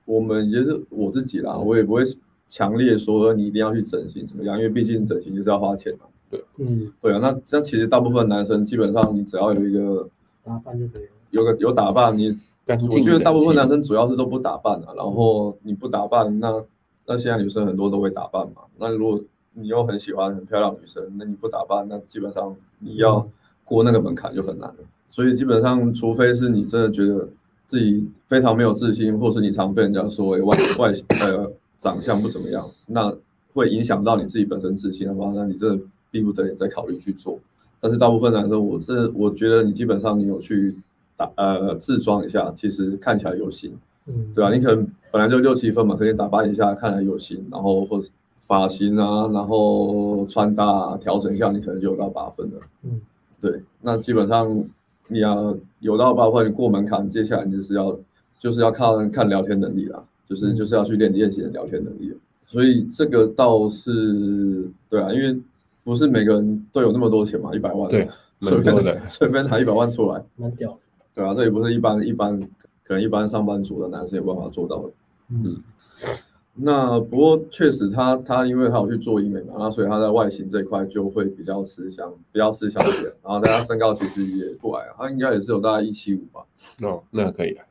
我们也是我自己啦，我也不会。强烈说你一定要去整形怎么样？因为毕竟整形就是要花钱嘛。对，嗯，对啊。那像其实大部分男生基本上你只要有一个打扮就可以了。有个有打扮，你我觉得大部分男生主要是都不打扮啊。然后你不打扮，那那现在女生很多都会打扮嘛。那如果你又很喜欢很漂亮女生，那你不打扮，那基本上你要过那个门槛就很难了。所以基本上，除非是你真的觉得自己非常没有自信，或是你常被人家说外外形呃。长相不怎么样，那会影响到你自己本身自信的话，那你真的逼不得已再考虑去做。但是大部分男生，我是我觉得你基本上你有去打呃自装一下，其实看起来有型，嗯，对吧？你可能本来就六七分嘛，可以打扮一下，看起来有型，然后或者发型啊，然后穿搭啊，调整一下，你可能就有到八分了，嗯，对。那基本上你要有到八分，你过门槛，接下来你就是要就是要看看聊天能力啦。就是就是要去练练习的聊天能力，所以这个倒是对啊，因为不是每个人都有那么多钱嘛，一百万，对，*laughs* 随便的随便拿一百万出来，蛮屌，对啊，这也不是一般一般可能一般上班族的男生有办法做到的，嗯，那不过确实他他因为他有去做医美嘛，那所以他在外形这一块就会比较吃香，比较吃香一点，然后他身高其实也不矮啊，他应该也是有大概一七五吧，哦，那可以啊。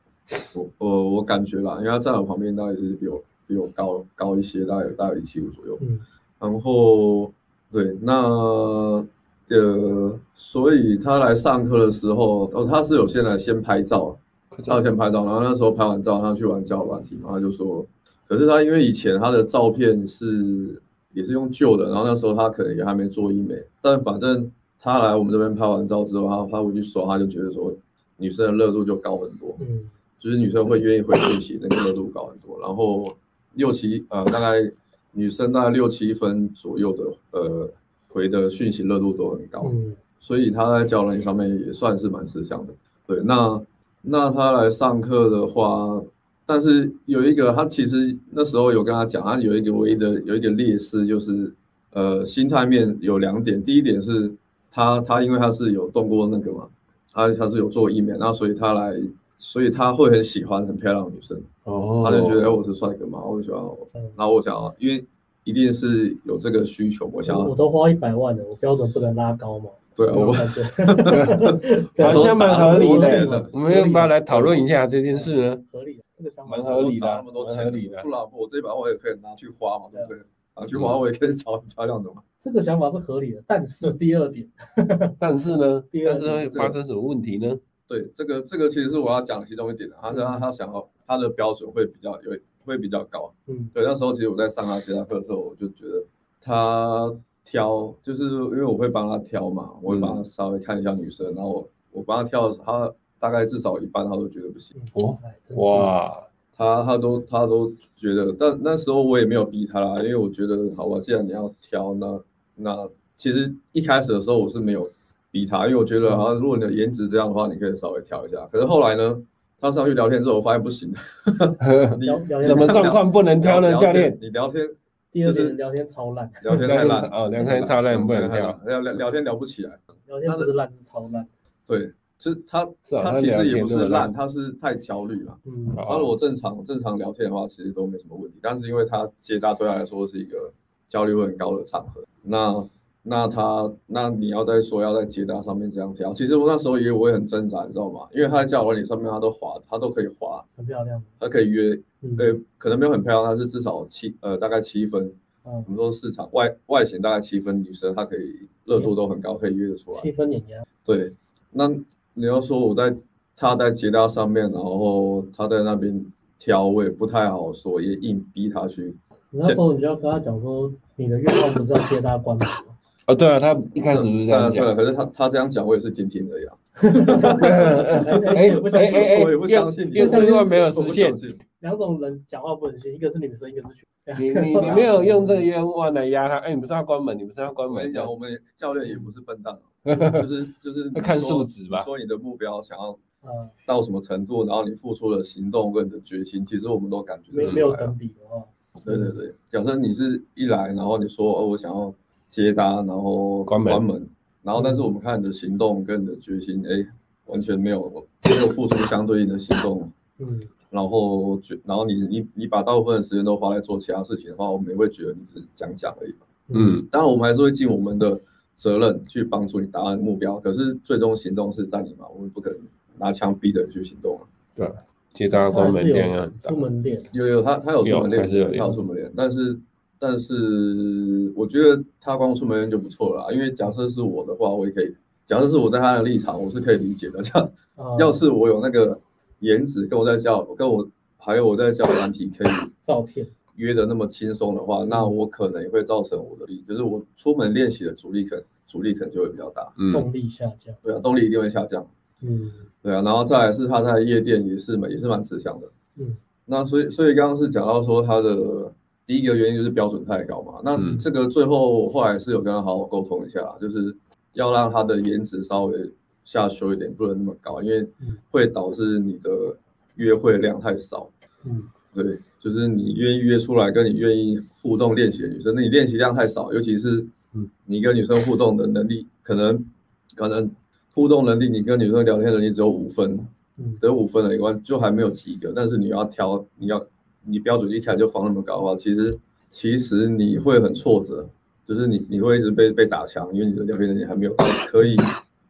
我我我感觉啦，因为他站我旁边，大概是比我比我高高一些，大概有大概一七五左右。嗯，然后对，那呃，所以他来上课的时候，哦，他是有先来先拍照，他先拍照，然后那时候拍完照，他去玩交友软体，然后他就说，可是他因为以前他的照片是也是用旧的，然后那时候他可能也还没做医美，但反正他来我们这边拍完照之后，他他回去刷，他就觉得说女生的热度就高很多。嗯。就是女生会愿意回讯息，那个热度高很多。然后六七呃，大概女生大概六七分左右的呃回的讯息热度都很高，嗯、所以他在交友软件上面也算是蛮吃香的。对，那那他来上课的话，但是有一个他其实那时候有跟他讲，他有一个唯一的有一个劣势就是呃心态面有两点，第一点是他他因为他是有动过那个嘛，他他是有做医美，那所以他来。所以他会很喜欢很漂亮的女生，哦，他就觉得哎，我是帅哥嘛，我喜欢我，然后我想要，因为一定是有这个需求，我想，我都花一百万了，我标准不能拉高嘛。对啊，我，*laughs* 好像蛮合理的，我们要不要来讨论一下这件事呢？合理，这个想法蛮合理的，那么多，合理的。不然我这把我也可以拿去花嘛，对不对？拿去花我也可以找很漂亮的嘛。这个想法是合理的，但是第二点，*laughs* 但是呢，第二是会发生什么问题呢？对，这个这个其实是我要讲的其中一点的，他他他想要他的标准会比较有会比较高，嗯，对，那时候其实我在上他吉他课的时候，我就觉得他挑，就是因为我会帮他挑嘛，我会帮他稍微看一下女生，然后我我帮他挑，他大概至少一半他都觉得不行，哇，他他都他都觉得，但那时候我也没有逼他啦，因为我觉得好吧，既然你要挑，那那其实一开始的时候我是没有。逼他，因为我觉得好像，如果你的颜值这样的话，你可以稍微挑一下。可是后来呢，他上去聊天之后，我发现不行。*laughs* 你什么状况不能挑呢？教练，你聊天，第二天聊天超烂，聊天太烂哦，聊天超烂，不能挑。聊聊聊天聊不起来，聊天不是烂是超烂。对，其实他他其实也不是烂，他是太焦虑了。嗯，然后我正常正常聊天的话，其实都没什么问题。但是因为他接大对他来说是一个焦虑会很高的场合，那。那他，那你要再说要在接搭上面这样挑，其实我那时候也我也很挣扎，你知道吗？因为他在交友软体上面他都滑，他都可以滑，很漂亮，他可以约，对、嗯，可能没有很漂亮，但是至少七呃大概七分，嗯，我们说市场外外形大概七分，女生她可以热度都很高，可以约得出来，七分碾压，对，那你要说我在他在接搭上面，然后他在那边挑，我也不太好说，也硬逼他去。那时候你就要跟他讲说，你的愿望不是要接搭关吗？啊，对啊，他一开始是这样讲，对，可是他他这样讲，我也是听听的呀。哎哎哎哎，我也不相信，因为因为没有实现。两种人讲话不能信，一个是女生，一个是学。你你你没有用这个愿望来压他，哎，你不是要关门，你不是要关门。讲我们教练也不是笨蛋，*laughs* 就是就是看数值吧。说你的目标想要到什么程度，然后你付出的行动跟你的决心，其实我们都感觉没没有等比的话。对对对，假设你是一来，然后你说哦，我想要。接搭，然后关门，关门，然后但是我们看你的行动跟你的决心，哎，完全没有没有付出相对应的行动，嗯，然后觉，然后你你你把大部分的时间都花在做其他事情的话，我们也会觉得你是讲讲而已，嗯，当然我们还是会尽我们的责任去帮助你达到目标，可是最终行动是在你嘛，我们不可能拿枪逼着你去行动啊，对，接搭关门店啊，出门店，有有他他有出门店，他有出门店，但是。但是我觉得他光出门就不错了，因为假设是我的话，我也可以。假设是我在他的立场，我是可以理解的。*laughs* 这样，要是我有那个颜值，跟我在交，跟我还有我在交软体可以 *coughs* 照片约的那么轻松的话，那我可能也会造成我的力，就是我出门练习的阻力可能阻力可能就会比较大，嗯，动力下降。对啊，动力一定会下降。嗯，对啊，然后再来是他在夜店也是蛮也是蛮吃香的。嗯，那所以所以刚刚是讲到说他的。第一个原因就是标准太高嘛，那这个最后后来是有跟他好好沟通一下，就是要让他的颜值稍微下修一点，不能那么高，因为会导致你的约会量太少。嗯，对，就是你愿意约出来跟你愿意互动练习的女生，那你练习量太少，尤其是你跟女生互动的能力，可能可能互动能力，你跟女生聊天能力只有五分，得五分了一关就还没有及格，但是你要挑，你要。你标准一开就放那么高的话，其实其实你会很挫折，就是你你会一直被被打墙，因为你的聊天能力还没有到可以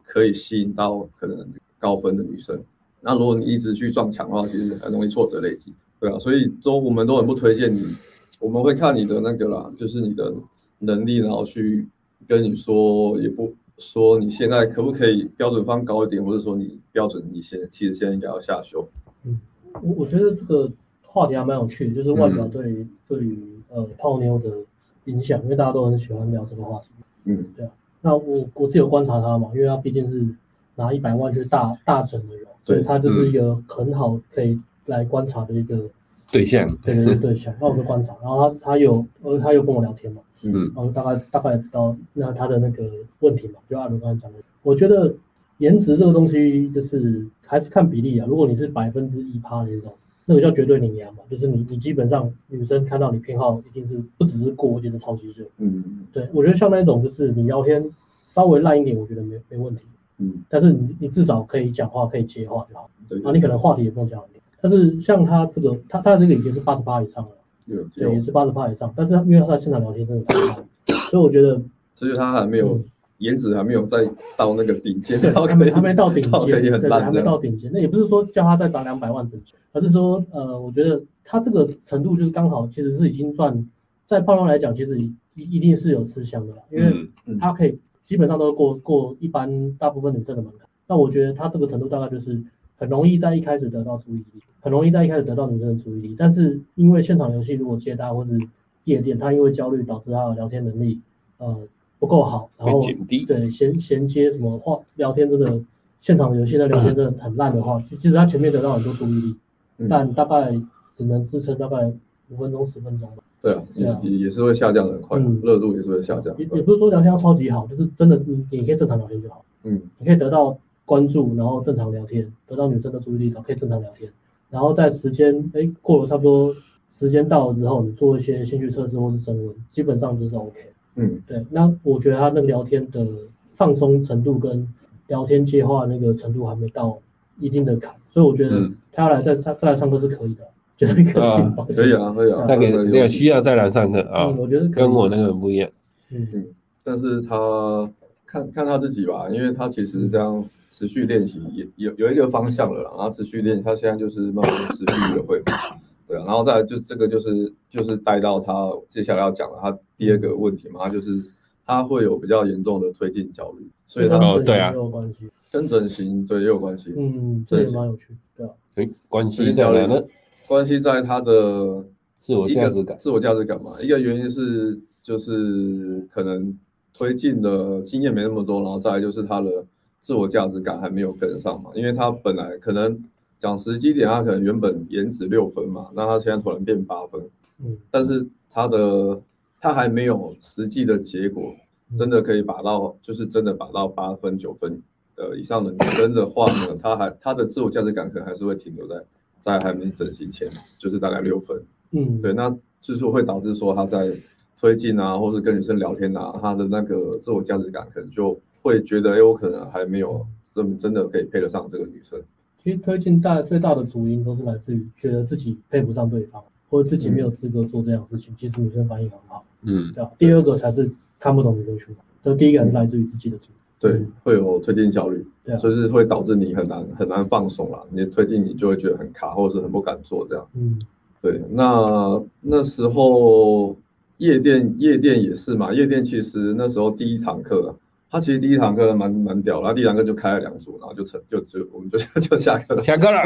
可以吸引到可能高分的女生。那如果你一直去撞墙的话，其实很容易挫折累积，对啊，所以都我们都很不推荐你。我们会看你的那个啦，就是你的能力，然后去跟你说，也不说你现在可不可以标准放高一点，或者说你标准你现其实现在应该要下修。嗯，我我觉得这个。话题还蛮有趣的，就是外表对于、嗯、对于呃泡妞的影响，因为大家都很喜欢聊这个话题。嗯，对啊。那我我自己有观察他嘛，因为他毕竟是拿一百万去大大整的人，所以他就是一个很好可以来观察的一个对象。对对对，对象。那我就观察，然后他他有呃他又跟我聊天嘛，嗯，然后大概大概也知道那他的那个问题嘛，就阿伦刚才讲的，我觉得颜值这个东西就是还是看比例啊，如果你是百分之一趴的那种。那个叫绝对碾压嘛，就是你你基本上女生看到你偏好一定是不只是过，而且是超级热。嗯嗯对，我觉得像那种就是你聊天稍微烂一点，我觉得没没问题。嗯。但是你你至少可以讲话，可以接话就好。对。啊，你可能话题也不用讲很多。但是像他这个，他他这个已经是八十八以上了。对。对，也是八十八以上。但是因为他现场聊天真的太烂，所以我觉得。所以他还没有颜值还没有再到那个顶尖，*laughs* 还没还没到顶尖，对，还没到顶尖。那也不是说叫他再砸两百万整，而是说，呃，我觉得他这个程度就是刚好，其实是已经算在泡妞来讲，其实一一定是有吃香的了，因为他可以基本上都过过一般大部分女生的门槛。那我觉得他这个程度大概就是很容易在一开始得到注意力，很容易在一开始得到女生的注意力。但是因为现场游戏如果接大或是夜店，他因为焦虑导致他的聊天能力，呃。不够好，然后对衔衔接什么话聊天，真的现场游戏的聊天真的很烂的话，其实他前面得到很多注意力，但大概只能支撑大概五分钟十分钟吧。对啊，也也是会下降的很快，热度也是会下降。也也不是说聊天要超级好，就是真的你你可以正常聊天就好。嗯，你可以得到关注，然后正常聊天，得到女生的注意力，然后可以正常聊天，然后在时间哎过了差不多时间到了之后，你做一些兴趣测试或是升温，基本上就是 OK。嗯，对，那我觉得他那个聊天的放松程度跟聊天接话那个程度还没到一定的坎，所以我觉得他要来再上再来上课是可以的，觉得可以，可以啊，可以啊，那个那个需要再来上课啊，我觉得跟我那个不一样，嗯。嗯，但是他看看他自己吧，因为他其实这样持续练习也有有一个方向了，然后持续练，他现在就是慢慢持续的会。对啊，然后再来就这个就是就是带到他接下来要讲的他第二个问题嘛，他就是他会有比较严重的推进焦虑，所以他哦对啊，跟整形对也有关系，嗯，这也蛮有趣，对啊，哎，关系在哪呢？关系在他的自我价值感，自我价值感嘛，一个原因是就是可能推进的经验没那么多，然后再来就是他的自我价值感还没有跟上嘛，因为他本来可能。讲实际点，他可能原本颜值六分嘛，那他现在突然变八分，嗯，但是他的他还没有实际的结果，真的可以把到，就是真的把到八分九分呃以上的女生的话呢，他还他的自我价值感可能还是会停留在在还没整形前，就是大概六分，嗯，对，那就是会导致说他在推进啊，或是跟女生聊天啊，他的那个自我价值感可能就会觉得，哎，我可能还没有真真的可以配得上这个女生。其实推进大最大的主因都是来自于觉得自己配不上对方，或者自己没有资格做这样的事情。嗯、其实女生反应很好，嗯，对吧？第二个才是看不懂女生说话，这第一个是来自于自己的主因。对，嗯、会有推进焦虑，对、啊，所以是会导致你很难很难放松啦。你推进你就会觉得很卡，或者是很不敢做这样。嗯，对。那那时候夜店夜店也是嘛，夜店其实那时候第一堂课。他其实第一堂课蛮蛮屌，然后第一堂课就开了两组，然后就成就就我们就就下课了。下课了，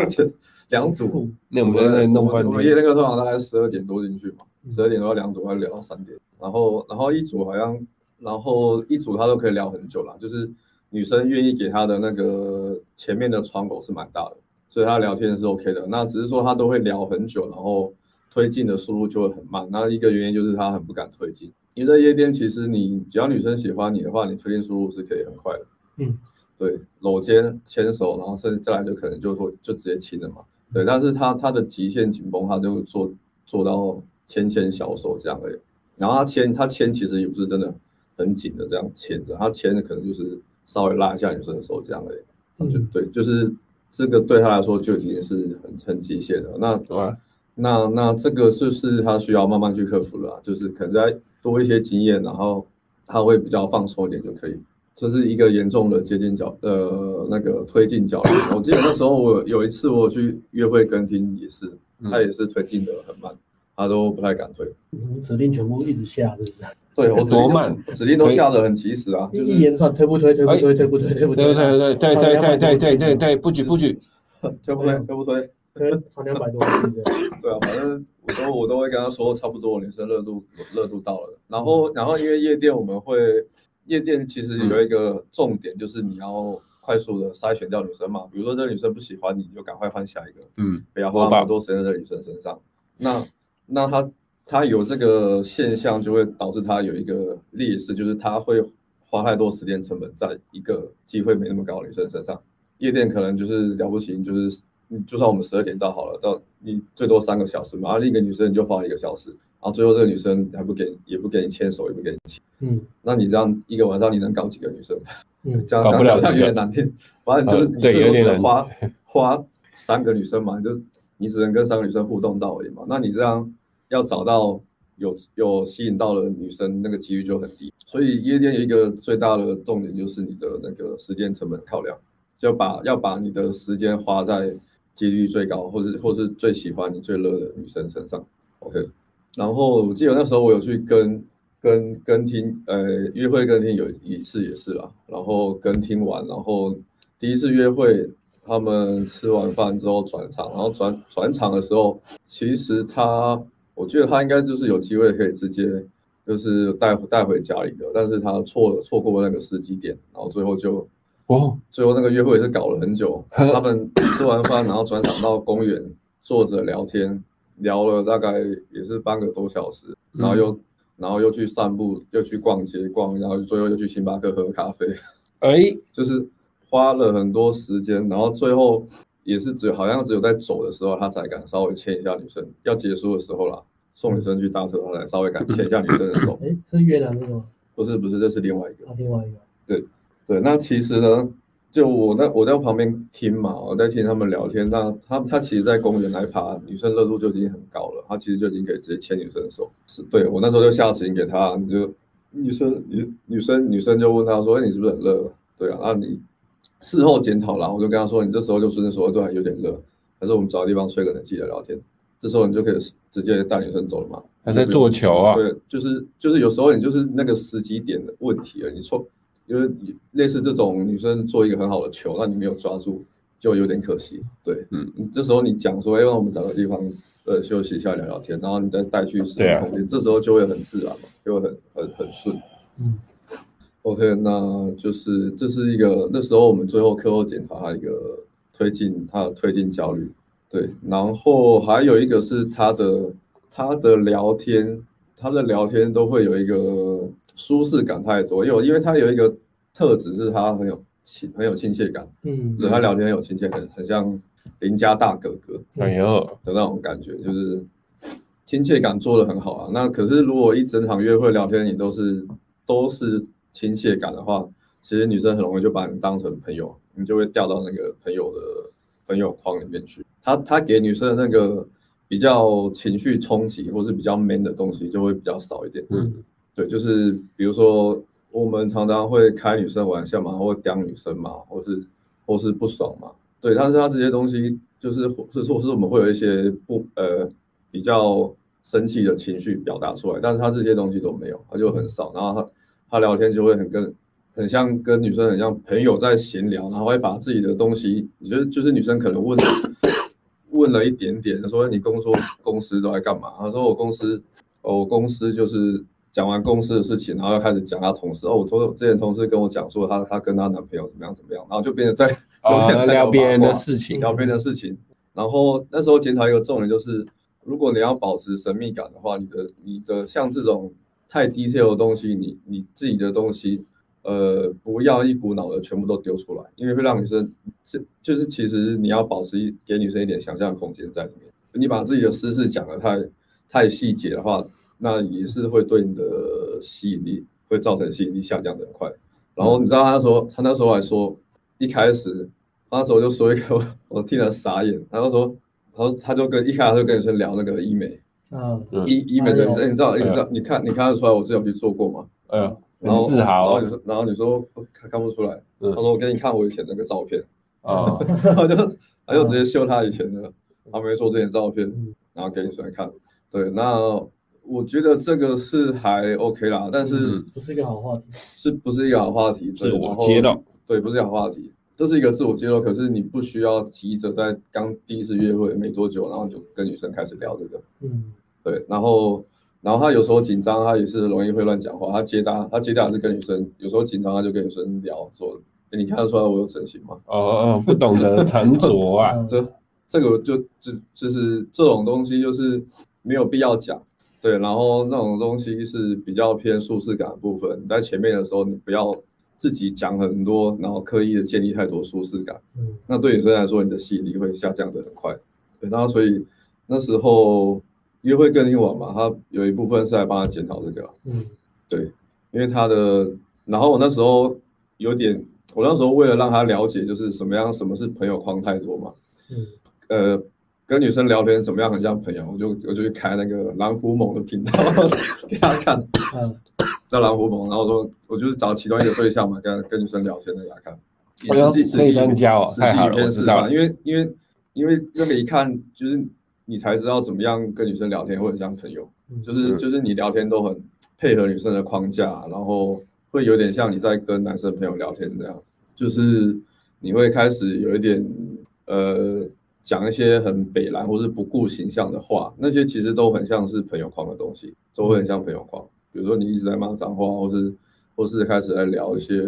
两组。那我们在弄半天。我们夜那个通常大概十二点多进去嘛，十二点多两组，还聊到三点。然后然后一组好像，然后一组他都可以聊很久了，就是女生愿意给他的那个前面的窗口是蛮大的，所以他聊天是 OK 的。那只是说他都会聊很久，然后推进的速度就会很慢。那一个原因就是他很不敢推进。因为在夜店，其实你只要女生喜欢你的话，你推进速度是可以很快的。嗯，对，搂肩、牵手，然后甚至再来就可能就说就直接亲了嘛。对，但是他他的极限紧绷，他就做做到牵牵小手这样而已。然后他牵他牵其实也不是真的很紧的这样牵着，他牵的可能就是稍微拉一下女生的手这样而已。嗯，就对，就是这个对他来说就已经是很很极限了。那那那这个是是他需要慢慢去克服的，就是可能在。多一些经验，然后他会比较放松一点就可以。这是一个严重的接近角呃那个推进焦虑。我记得那时候我有一次我去约会跟听也是，他也是推进的很慢，他都不太敢推。你指令全部一直下，是不是？对，我指令指令都下得很及时啊，就是一言算推不推推不推推不推推不推，对对对对对对对对对对，不举不举，推不推推不推，推长两百多次 *laughs* 对啊，反正。我都我都会跟他说，差不多女生热度热度到了，然后然后因为夜店我们会夜店其实有一个重点，就是你要快速的筛选掉女生嘛，比如说这个女生不喜欢你，就赶快换下一个，嗯，不要花那么多时间在女生身上。那那他他有这个现象，就会导致他有一个劣势，就是他会花太多时间成本在一个机会没那么高的女生身上。夜店可能就是了不起，就是。就算我们十二点到好了，到你最多三个小时嘛，然后另一个女生你就花一个小时，然后最后这个女生还不给，也不给你牵手，也不给你亲，嗯，那你这样一个晚上你能搞几个女生？嗯，*laughs* 这样搞不了，有点难听。反正就是你最多只能花花三个女生嘛，就你只能跟三个女生互动到而已嘛。那你这样要找到有有吸引到的女生，那个几率就很低。所以夜店有一个最大的重点就是你的那个时间成本考量，就把要把你的时间花在几率最高，或是或是最喜欢你最热的女生身上。OK，然后我记得那时候我有去跟跟跟听，呃，约会跟听有一次也是啦，然后跟听完，然后第一次约会，他们吃完饭之后转场，然后转转场的时候，其实他，我觉得他应该就是有机会可以直接就是带带回家里的，但是他错了错过那个时机点，然后最后就哦，最后那个约会也是搞了很久，*laughs* 他们吃完饭然后转场到公园坐着聊天。聊了大概也是半个多小时，然后又、嗯、然后又去散步，又去逛街逛，然后最后又去星巴克喝咖啡。哎，*laughs* 就是花了很多时间，然后最后也是只好像只有在走的时候，他才敢稍微牵一下女生。要结束的时候啦，送女生去搭车，他才稍微敢牵一下女生的手。*laughs* 哎，是越南那个？不是不是，这是另外一个。啊，另外一个。对对，那其实呢？就我在我在旁边听嘛，我在听他们聊天。那他他其实，在公园来爬，女生热度就已经很高了。他其实就已经可以直接牵女生的手。是对我那时候就下指令给他，你就女生女女生女生就问他说：“哎，你是不是很热？”对啊，那你事后检讨啦，我就跟他说：“你这时候就顺着说，对，还有点热，还是我们找个地方吹个冷气来聊天。”这时候你就可以直接带女生走了嘛。还在做球啊？对，就是就是有时候你就是那个时机点的问题了，你错。因为类似这种女生做一个很好的球，那你没有抓住，就有点可惜。对，嗯，这时候你讲说，哎，让我们找个地方，呃，休息一下，聊聊天，然后你再带去使用空间，啊、这时候就会很自然嘛，就会很很很顺。嗯，OK，那就是这是一个那时候我们最后课后检查他一个推进他的推进焦虑，对，然后还有一个是他的他的聊天，他的聊天都会有一个。舒适感太多，因为因为他有一个特质是他很有亲很有亲切感，嗯，他聊天很有亲切感，很像邻家大哥哥，哎呦的那种感觉，就是亲切感做的很好啊。那可是如果一整场约会聊天你都是都是亲切感的话，其实女生很容易就把你当成朋友，你就会掉到那个朋友的朋友框里面去。他他给女生的那个比较情绪冲击或是比较 man 的东西就会比较少一点，嗯。对，就是比如说，我们常常会开女生玩笑嘛，或刁女生嘛，或是或是不爽嘛。对，但是他这些东西就是，是说，是我们会有一些不呃比较生气的情绪表达出来，但是他这些东西都没有，他就很少。然后他他聊天就会很跟很像跟女生很像朋友在闲聊，然后会把自己的东西，你觉得就是女生可能问问了一点点，说你公说公司都在干嘛？他说我公司，我公司就是。讲完公司的事情，然后又开始讲他同事。哦，我同之前同事跟我讲说，他他跟他男朋友怎么样怎么样，然后就变成在 *laughs* 聊别人的事情，聊别人的事情。然后那时候检讨一个重点就是，如果你要保持神秘感的话，你的你的像这种太 detail 的东西，你你自己的东西，呃，不要一股脑的全部都丢出来，因为会让女生，这就是其实你要保持一给女生一点想象空间在里面。你把自己的私事讲的太太细节的话。那也是会对你的吸引力会造成吸引力下降的很快。然后你知道他那时候，他那时候还说，一开始他那时候就说一个，*laughs* 我听了傻眼。他就说，然后他就跟一开始就跟女生聊那个医美，嗯，医医美的，你知道，你知道，你看你看得出来我之前有去做过吗？嗯，然后然后你说，然后你说看看不出来，他说我给你看我以前那个照片，啊，*laughs* 然后就他就直接秀他以前的，他没说这些照片，然后给你出来看，对，那。我觉得这个是还 OK 啦，但是不是一个好话题，是不是一个好话题？自我揭露，对，不是一个好话题，这是一个自我揭露。可是你不需要急着在刚第一次约会没多久，然后就跟女生开始聊这个。嗯，对，然后然后他有时候紧张，他也是容易会乱讲话。他接搭，他接搭是跟女生，有时候紧张他就跟女生聊说：“哎，你看得出来我有整形吗？”哦哦，不懂得沉着 *laughs* 啊，这这个就就就是这种东西就是没有必要讲。对，然后那种东西是比较偏舒适感的部分。你在前面的时候，你不要自己讲很多，然后刻意的建立太多舒适感。嗯，那对女生来说，你的吸引力会下降的很快。对，然后所以那时候约会更听网嘛，他有一部分是来帮他检讨这个。嗯，对，因为他的，然后我那时候有点，我那时候为了让他了解，就是什么样，什么是朋友框太多嘛。嗯，呃。跟女生聊天怎么样？很像朋友，我就我就去开那个蓝狐猛的频道 *laughs* 给他看。嗯，在蓝狐猛，然后说我就是找其中一个对象嘛，跟跟女生聊天的给他看。可以这样教哦，太好了，我知道了。因为因为因为那个一看就是你才知道怎么样跟女生聊天或者像朋友，就是就是你聊天都很配合女生的框架，然后会有点像你在跟男生朋友聊天这样，就是你会开始有一点呃。讲一些很北蓝或是不顾形象的话，那些其实都很像是朋友框的东西，都会很像朋友框。比如说你一直在骂脏话，或是或是开始来聊一些，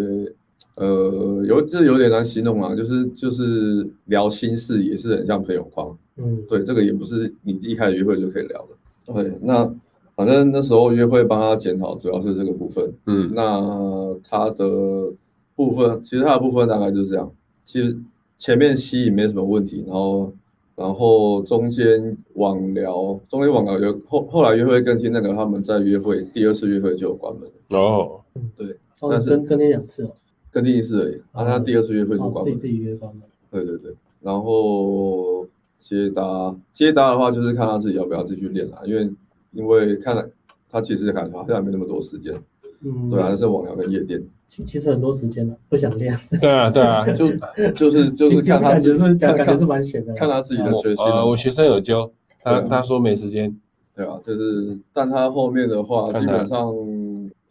呃，有这有点难形容啊，就是就是聊心事也是很像朋友框。嗯，对，这个也不是你一开始约会就可以聊的。对，那反正那时候约会帮他检讨，主要是这个部分。嗯，那他的部分其实他的部分大概就是这样，其实。前面吸引没什么问题，然后，然后中间网聊，中间网聊有后后来约会更新那个他们在约会第二次约会就有关门哦，对，但是跟跟你两次哦，跟第一次而已，然后他第二次约会就关门，自己自己约关门，对对对，然后接搭接搭的话就是看他自己要不要继续练啦，因为因为看来他其实感觉好像没那么多时间，嗯，对，还是网聊跟夜店。其其实很多时间了，不想练。对啊，对啊，*laughs* 就就是就是看他自己，感觉是感觉是蛮闲的。看他自己的决心。呃，我学生有教，他他说没时间。对啊，就是，但他后面的话，基本上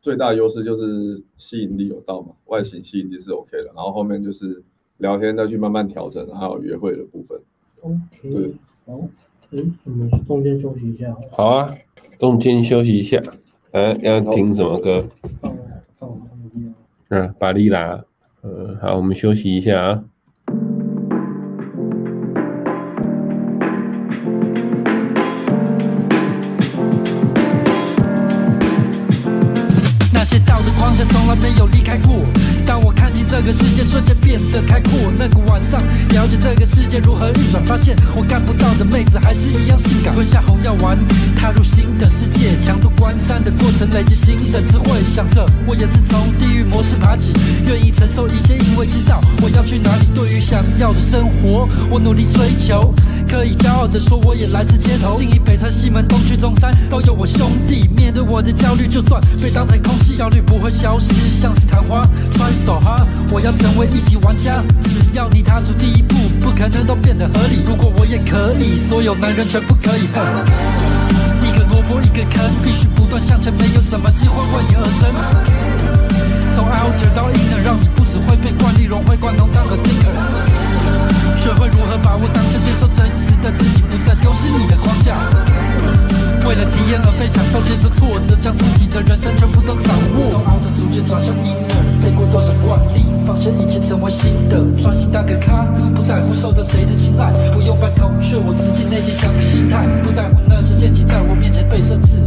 最大优势就是吸引力有到嘛，外形吸引力是 OK 的，然后后面就是聊天再去慢慢调整，还有约会的部分。OK。好，哎，我们中间休息一下。好啊，中间休息一下。哎，要听什么歌？嗯，巴莉拉，嗯，好，我们休息一下啊。个世界瞬间变得开阔，那个晚上了解这个世界如何运转，发现我干不到的妹子还是一样性感。吞下红药丸，踏入新的世界，强度关山的过程，累积新的智慧。想着我也是从地狱模式爬起，愿意承受一切，因为知道我要去哪里。对于想要的生活，我努力追求。可以骄傲地说，我也来自街头，信义、北城、西门、东区、中山，都有我兄弟。面对我的焦虑，就算被当成空气，焦虑不会消失，像是昙花。Try so hard，我要成为一级玩家。只要你踏出第一步，不可能都变得合理。如果我也可以，所有男人全部可以。一个萝卜一个坑，必须不断向前，没有什么机会为你而生。从 outer 到 inner，让你不只会被惯例融会贯通，当个 thinker。学会如何把握当下，接受真实的自己，不再丢失你的框架。为了体验而非享受，接受挫折，将自己的人生全部都掌握。从 outer 逐渐转向 inner，多少惯例，放下一切成为新的。专心当个卡，不在乎受到谁的青睐，不用扮孔雀，我自己内心橡皮心态，不在乎那些陷阱在我面前被设置。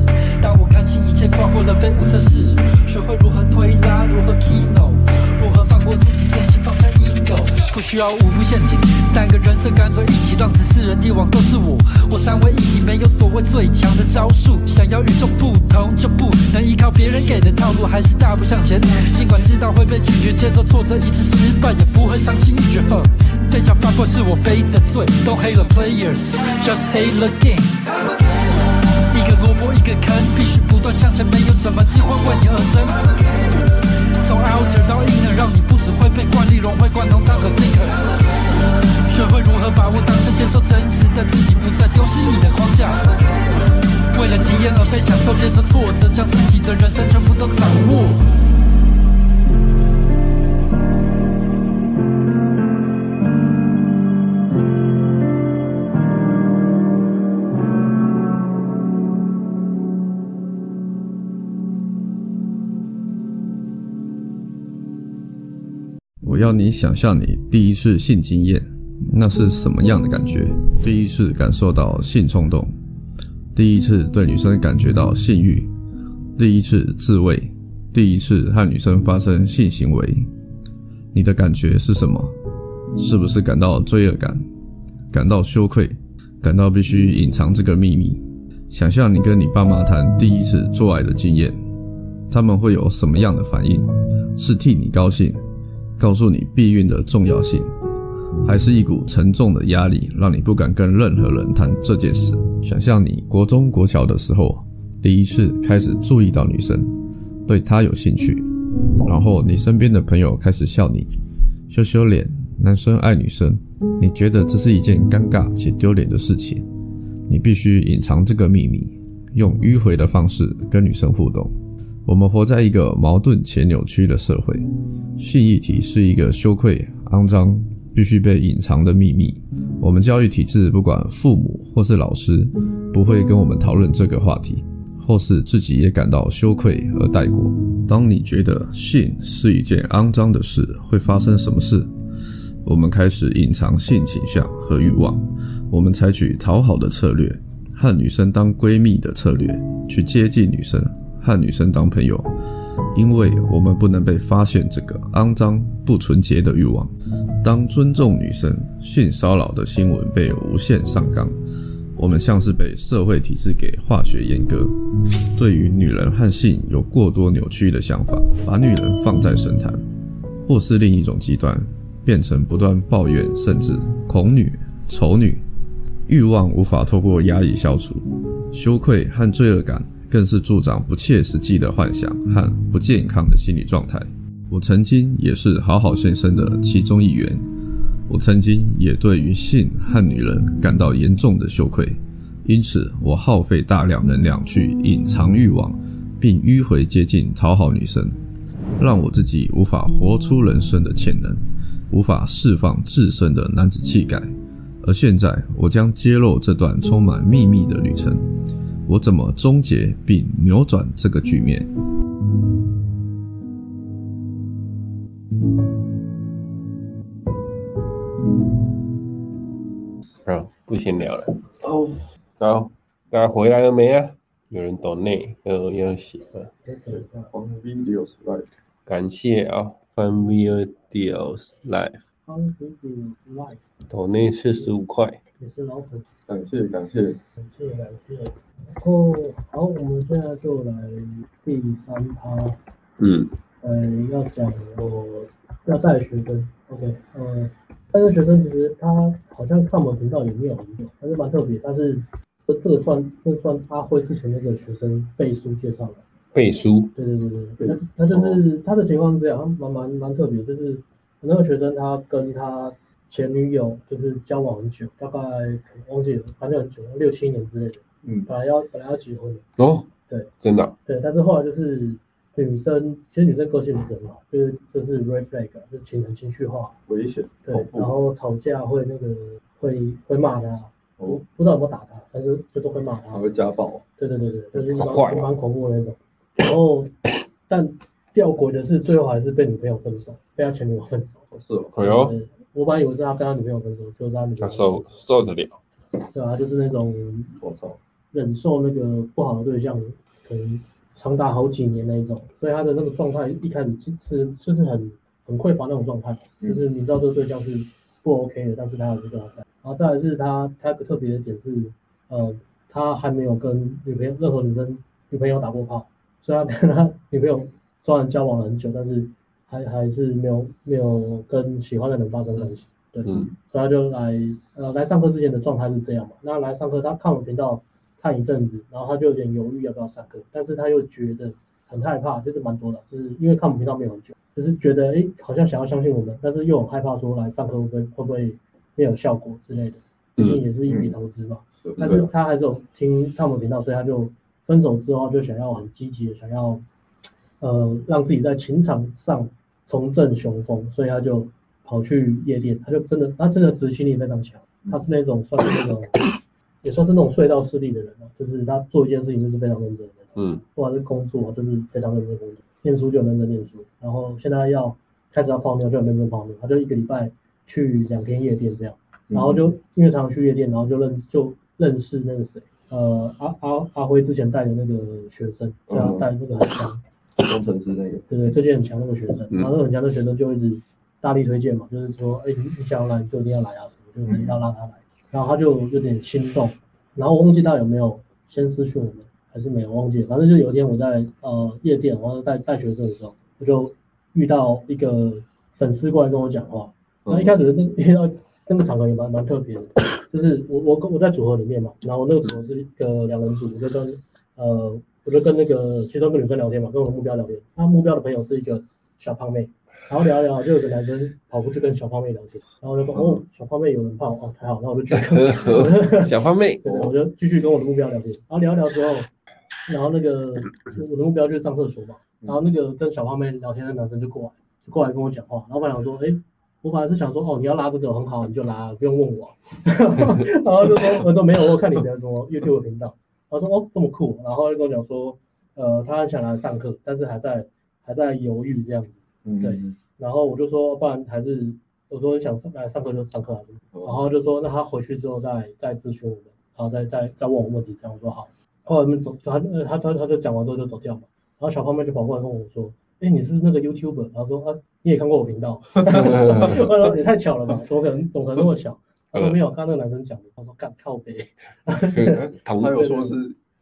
当我看清一切，跨过了飞舞测试，学会如何推拉，如何 kino，如何放过自己，真心放下 ego。不需要五步陷阱，三个人设干脆一起让子四人帝王都是我。我三位一体，没有所谓最强的招数。想要与众不同，就不能依靠别人给的套路，还是大步向前。尽管知道会被拒绝，接受挫折，一次失败也不会伤心欲绝。被抢发过是我背的罪，Don't hate the players，just hate the game。一个萝卜一个坑，必须不断向前，没有什么机会为你而生。从 outer 到 inner，让你不只会被惯例融会贯通，当个 thinker。学会如何把握当下，接受真实的自己，不再丢失你的框架。为了体验而非享受，接受挫折，将自己的人生全部都掌握。要你想象你第一次性经验，那是什么样的感觉？第一次感受到性冲动，第一次对女生感觉到性欲，第一次自慰，第一次和女生发生性行为，你的感觉是什么？是不是感到罪恶感，感到羞愧，感到必须隐藏这个秘密？想象你跟你爸妈谈第一次做爱的经验，他们会有什么样的反应？是替你高兴？告诉你避孕的重要性，还是一股沉重的压力，让你不敢跟任何人谈这件事。想象你国中、国小的时候，第一次开始注意到女生，对她有兴趣，然后你身边的朋友开始笑你，羞羞脸，男生爱女生，你觉得这是一件尴尬且丢脸的事情，你必须隐藏这个秘密，用迂回的方式跟女生互动。我们活在一个矛盾且扭曲的社会，性议题是一个羞愧、肮脏、必须被隐藏的秘密。我们教育体制，不管父母或是老师，不会跟我们讨论这个话题。或是自己也感到羞愧而带过。当你觉得性是一件肮脏的事，会发生什么事？我们开始隐藏性倾向和欲望，我们采取讨好的策略，和女生当闺蜜的策略，去接近女生，和女生当朋友，因为我们不能被发现这个肮脏不纯洁的欲望。当尊重女生性骚扰的新闻被无限上纲。我们像是被社会体制给化学阉割，对于女人和性有过多扭曲的想法，把女人放在神坛，或是另一种极端，变成不断抱怨甚至恐女、丑女，欲望无法透过压抑消除，羞愧和罪恶感更是助长不切实际的幻想和不健康的心理状态。我曾经也是好好先生的其中一员。我曾经也对于性和女人感到严重的羞愧，因此我耗费大量能量去隐藏欲望，并迂回接近讨好女生，让我自己无法活出人生的潜能，无法释放自身的男子气概。而现在，我将揭露这段充满秘密的旅程，我怎么终结并扭转这个局面？不闲聊了哦，好，大家回来了没啊？有人懂内，有有写了。Fun Videos Live，感谢啊，Fun Videos Live，Fun Videos Live，抖内四十五块，也是老粉，感谢感谢感谢感谢。然后好，我们现在就来第三趴，嗯，呃，要讲我要带学生，OK，呃。但是学生其实他好像看我们频道也没有很久，还是蛮特别。但是这这个算这算阿辉之前那个学生背书介绍的。背书？对对对对，他他就是他的情况是这样，他蛮蛮蛮特别，就是那个学生他跟他前女友就是交往很久，大概忘记了，反正很久，六七年之类的。嗯，本来要本来要结婚的哦，对，真的。对，但是后来就是。女生其实女生个性不是很好，就是就是 red flag，就是情很情绪化，危险。对，然后吵架会那个会会骂他，我不知道有没有打他，但是就是会骂他。还会家暴。对对对对，就是蛮蛮恐怖的那种。然后，但吊诡的是，最后还是被女朋友分手，被他前女友分手。是哦。哎呦。我本来以为是他跟他女朋友分手，就是他女朋友。他受受得了。对啊，就是那种我操，忍受那个不好的对象，可能。长达好几年那一种，所以他的那个状态一开始是就是很很匮乏那种状态，就是你知道这个对象是不 OK 的，但是他还是跟他在。然后再来是他他有个特别的点是，呃，他还没有跟女朋友任何女生女朋友打过炮，虽然跟他女朋友虽然交往了很久，但是还还是没有没有跟喜欢的人发生关系。对，嗯、所以他就来呃来上课之前的状态是这样嘛。那来上课他看我频道。看一阵子，然后他就有点犹豫要不要上课，但是他又觉得很害怕，就是蛮多的，就是因为看我们频道没有很久，就是觉得哎，好像想要相信我们，但是又很害怕说来上课会不会会不会没有效果之类的，毕竟也是一笔投资嘛。嗯嗯、但是他还是有听看我们频道，所以他就分手之后就想要很积极的想要，呃，让自己在情场上重振雄风，所以他就跑去夜店，他就真的他真的执行力非常强，他是那种算是那种。*coughs* 也算是那种隧道势力的人了，就是他做一件事情就是非常认真的，嗯，不管是工作就是非常认真工作，念书就很认真念书，然后现在要开始要泡妞就很认真泡妞，他就一个礼拜去两天夜店这样，然后就因为常常去夜店，然后就认就认识那个谁，呃，阿阿阿辉之前带的那个学生，就要带那个很强工程师那个，对对，最近很强那个学生，然后那个很强的学生就一直大力推荐嘛，就是说，哎，你你想要来你就一定要来啊，什么就是要让他来。然后他就有点心动，然后我忘记他有没有先私讯我们，还是没有忘记。反正就有一天我在呃夜店，然后带带学生的时候，我就遇到一个粉丝过来跟我讲话。然后一开始那 *laughs* 遇到那个场合也蛮蛮特别的，就是我我我在组合里面嘛，然后那个组合是一个两人组，我就跟呃我就跟那个其中一个女生聊天嘛，跟我的目标聊天。他目标的朋友是一个小胖妹，然后聊一聊，就有个男生跑过去跟小胖妹聊天，然后就说：“哦，小胖妹有人泡哦，还好。”那我就继续 *laughs* 小胖妹，对，我就继续跟我的目标聊天。然后聊一聊之后，然后那个我的目标就是上厕所嘛，然后那个跟小胖妹聊天的男生就过来，就过来跟我讲话。然后我想说：“哎。”我本来是想说，哦，你要拉这个很好，你就拉，不用问我。*laughs* 然后就说，我都没有，我看你的什么 YouTube 频道。他说，哦，这么酷。然后就跟我讲说，呃，他很想来上课，但是还在还在犹豫这样子。对。嗯、然后我就说，不然还是我说想上来上课就上课还是。然后就说，那他回去之后再再咨询我们，然后再再再问我问题。这样我说好。后来我们走，他他他他就讲完之后就走掉嘛。然后小胖妹就跑过来跟我说。哎，你是不是那个 YouTuber？然后说啊，你也看过我频道，*laughs* *laughs* 我说也太巧了吧？怎么可能，怎么可能那么巧？他说没有，刚刚那个男生讲的。他说干靠背，*laughs* 他有说是，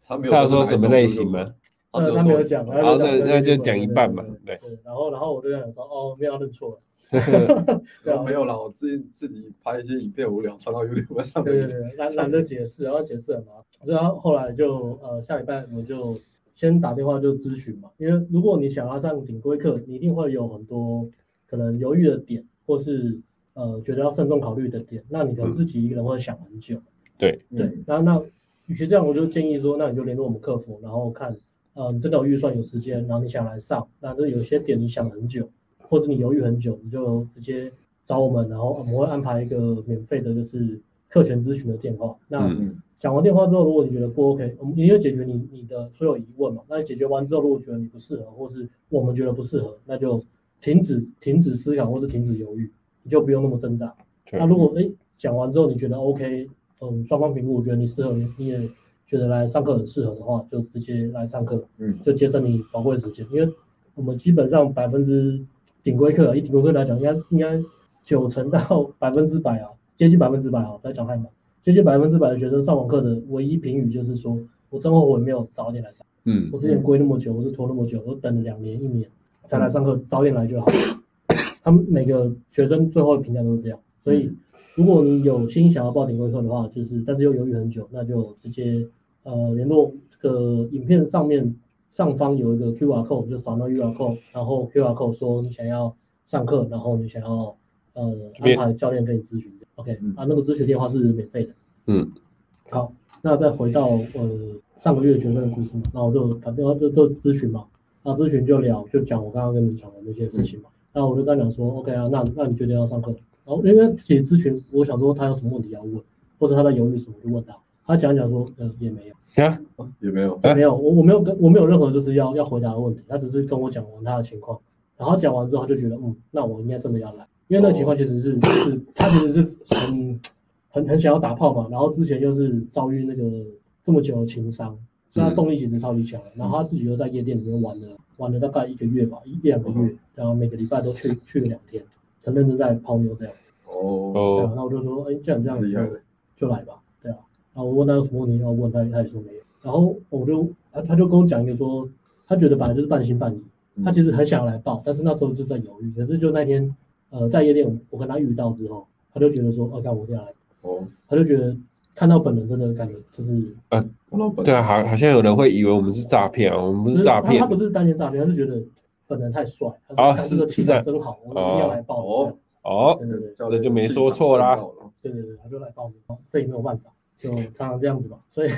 他没有，他有说什么类型吗？呃，他没有讲，然后那那就讲一半嘛，对。然后然后我就想说，哦，没有认错了，*laughs* 对，没有啦，我自己自己拍一些影片无聊传到 YouTube 上面，对对对，懒懒得解释，然后解释很麻烦。然后后来就呃下礼拜我就。先打电话就咨询嘛，因为如果你想要上顶规课，你一定会有很多可能犹豫的点，或是呃觉得要慎重考虑的点，那你可能自己一个人会想很久。嗯、对对，那那与其这样，我就建议说，那你就联络我们客服，然后看，呃，你真的有预算有时间，然后你想来上，那这有些点你想很久，或者你犹豫很久，你就直接找我们，然后我们会安排一个免费的，就是课前咨询的电话。那。嗯讲完电话之后，如果你觉得不 OK，我们也有解决你你的所有疑问嘛。那解决完之后，如果觉得你不适合，或是我们觉得不适合，那就停止停止思考，或是停止犹豫，你就不用那么挣扎。对那如果哎讲完之后你觉得 OK，嗯，双方评估，我觉得你适合，你也觉得来上课很适合的话，就直接来上课，嗯，就节省你宝贵的时间。因为我们基本上百分之顶规课，以顶规课来讲，应该应该九成到百分之百啊，接近百分之百啊，不要讲太满。接近百分之百的学生上网课的唯一评语就是说，我真后悔没有早点来上。嗯，我之前规那么久，我是拖那么久，我等了两年一年才来上课，早点来就好。他们每个学生最后的评价都是这样，所以如果你有心想要报顶规课的话，就是但是又犹豫很久，那就直接呃联络这个影片上面上方有一个 QR code，就扫那 QR code，然后 QR code 说你想要上课，然后你想要呃安排教练跟你咨询。OK，啊，那个咨询电话是免费的。嗯，好，那再回到呃上个月学生的故事嘛，那我就打电话就就咨询嘛，那咨询就聊就讲我刚刚跟你讲的那些事情嘛，那、嗯、我就跟他讲说，OK 啊，那那你决定要上课，然后因为其实咨询，我想说他有什么问题要问，或者他在犹豫什么，就问他，他讲讲说，呃，也没有，啊，也没有，没有，我我没有跟我没有任何就是要要回答的问题，他只是跟我讲完他的情况，然后讲完之后他就觉得，嗯，那我应该真的要来。因为那个情况其实是，就是他其实是很很很想要打炮嘛，然后之前又是遭遇那个这么久的情伤，所以他动力其实超级强。然后他自己又在夜店里面玩了玩了大概一个月吧，一两个月，然后每个礼拜都去去了两天，很认真在泡妞这样。哦。然后我就说，哎，既然这样就就来吧，对啊。然后我问他有什么问题要问他，他也说没有。然后我就他他就跟我讲一个说，他觉得本来就是半信半疑，他其实很想来报，但是那时候就在犹豫，可是就那天。呃，在夜店我跟他遇到之后，他就觉得说，哦，干我这样来，哦，他就觉得看到本人真的感觉就是，呃，对啊，好，好像有人会以为我们是诈骗啊，我们不是诈骗，他不是单纯诈骗，他是觉得本人太帅，啊，是个，气质真好，我一定要来报名，哦，对对对，这就没说错啦，对对对，他就来报名，这也没有办法，就常常这样子吧，*laughs* 所以，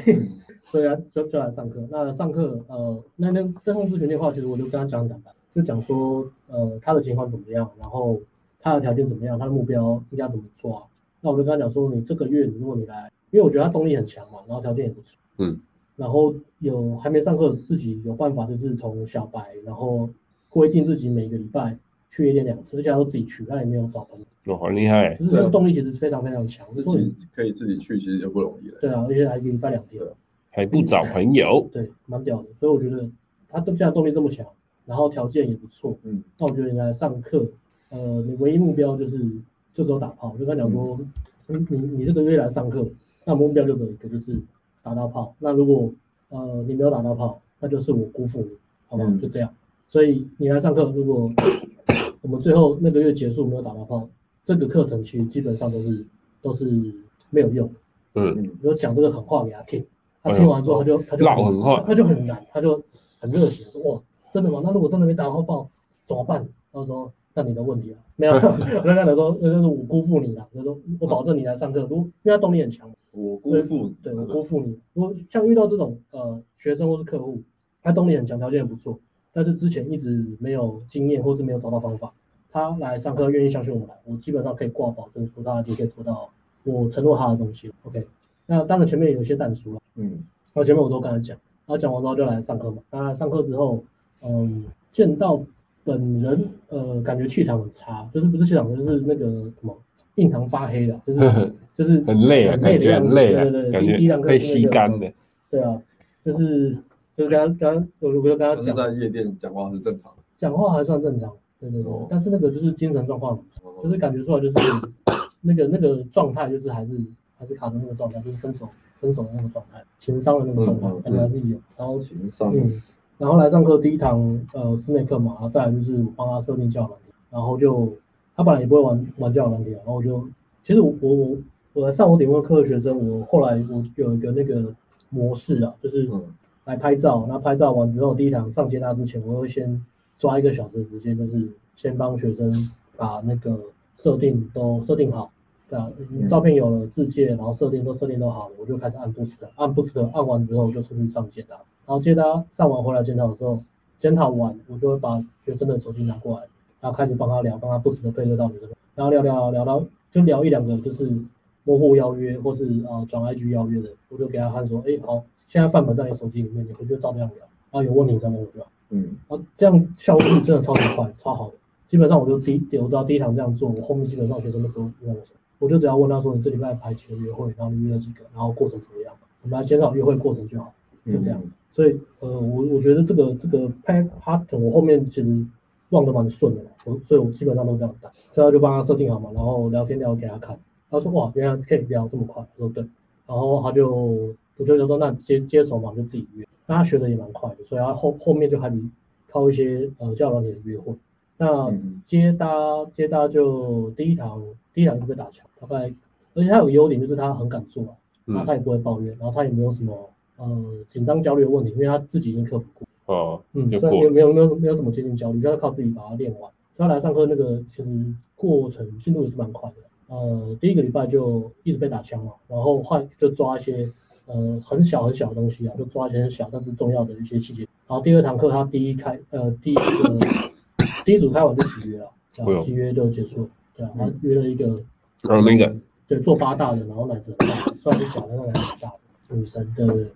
所以啊，就就来上课，那上课，呃，那那在通咨询电话，其实我就跟他讲讲吧，就讲说，呃，他的情况怎么样，然后。他的条件怎么样？他的目标应该怎么做啊？那我就跟他讲说，你这个月如果你来，因为我觉得他动力很强嘛，然后条件也不错，嗯，然后有还没上课，自己有办法就是从小白，然后规定自己每个礼拜去夜店两次，而且他都自己去，他也没有找朋友，哦，好厉害，就是这个动力其实非常非常强，自己可以自己去，其实就不容易了，对啊，而且还一个礼拜两天，还不找朋友，对，蛮屌的，所以我觉得他对现在动力这么强，然后条件也不错，嗯，那我觉得你来上课。呃，你唯一目标就是就只有打炮，就跟他讲说，嗯、你你这个月来上课，那目标就只有一个，就是打到炮。那如果呃你没有打到炮，那就是我辜负你，好吗？嗯、就这样。所以你来上课，如果我们最后那个月结束没有打到炮，这个课程其实基本上都是都是没有用。嗯，你就讲这个狠话给他听，他听完之后他就他就他就很难，他就很热情说哇，真的吗？那如果真的没打到炮怎么办？他说那你的问题啊，没有，*laughs* 那那他说那就是我辜负你了。他说我保证你来上课，如因为他动力很强，我辜负，对我辜负你。如果像遇到这种呃学生或是客户，他动力很强，条件也不错，但是之前一直没有经验或是没有找到方法，他来上课愿意相信我们来，我基本上可以挂保证说他就可以做到我承诺他的东西。OK，那当然前面有一些但书了，嗯，然后前面我都跟他讲，他讲完之后就来上课嘛。那上课之后，嗯，见到。本人呃，感觉气场很差，就是不是气场，就是那个什么印堂发黑的，*laughs* 就是就是很累啊，感觉很累啊，对对对，第一堂课被吸干的，对啊，就是就是刚刚刚我就跟他讲，在夜店讲话是正常，讲话还算正常，对对对，但是那个就是精神状况，就是感觉出来就是那个那个状态，就是还是还是卡在那个状态，就是分手分手的那个状态，情商的那个状态，感觉还是有，然后情商，嗯。然后来上课第一堂呃室内课嘛，然后再来就是帮他设定交友软，然后就他本来也不会玩玩这样的软体，然后我就其实我我我来上我点问课的学生，我后来我有一个那个模式啊，就是来拍照，那拍照完之后，第一堂上接他之前，我会先抓一个小时的时间，就是先帮学生把那个设定都设定好，对啊，照片有了，自介，然后设定都设定都好了，我就开始按 boost，按 boost，按完之后就出去上接他。然后接他上完回来检讨的时候，检讨完我就会把学生的手机拿过来，然后开始帮他聊，帮他不时的配对到女生，然后聊聊聊到就聊一两个就是模糊邀约或是啊转 IG 邀约的，我就给他看说，哎好，现在范本在你手机里面，你回去照这样聊，然后有问题你再问我就好。嗯，然后这样效率真的超级快，超好的。基本上我就第一，我知道第一堂这样做，我后面基本上学生都不用问我，我就只要问他说，你这礼拜排几个约会，然后你约了几个，然后过程怎么样，我们来减少约会过程就好，就这样。嗯所以，呃，我我觉得这个这个拍 pattern 我后面其实忘得蛮顺的，我所以我基本上都这样打，所以他就帮他设定好嘛，然后聊天聊给他看，他说哇，原来可以聊这么快，我说对，然后他就我就就说那接接手嘛，就自己约，那他学的也蛮快的，所以他后后面就开始靠一些呃交流软体的约会，那接搭接搭就第一堂第一堂就被打枪，大概而且他有优点就是他很敢做啊，然后他也不会抱怨，然后他也没有什么。呃，紧张焦虑的问题，因为他自己已经克服过。哦，嗯，所以没有没有没有没有什么接近焦虑，就要靠自己把它练完。他来上课那个其实过程进度也是蛮快的。呃，第一个礼拜就一直被打枪嘛，然后换就抓一些呃很小很小的东西啊，就抓一些很小但是重要的一些细节。然后第二堂课他第一开呃第一个第一组开完就集约了，*laughs* 然后集约就结束了。对啊，他约了一个呃那个对做八大的，然后奶子很大，算是小的那个很大的女生的。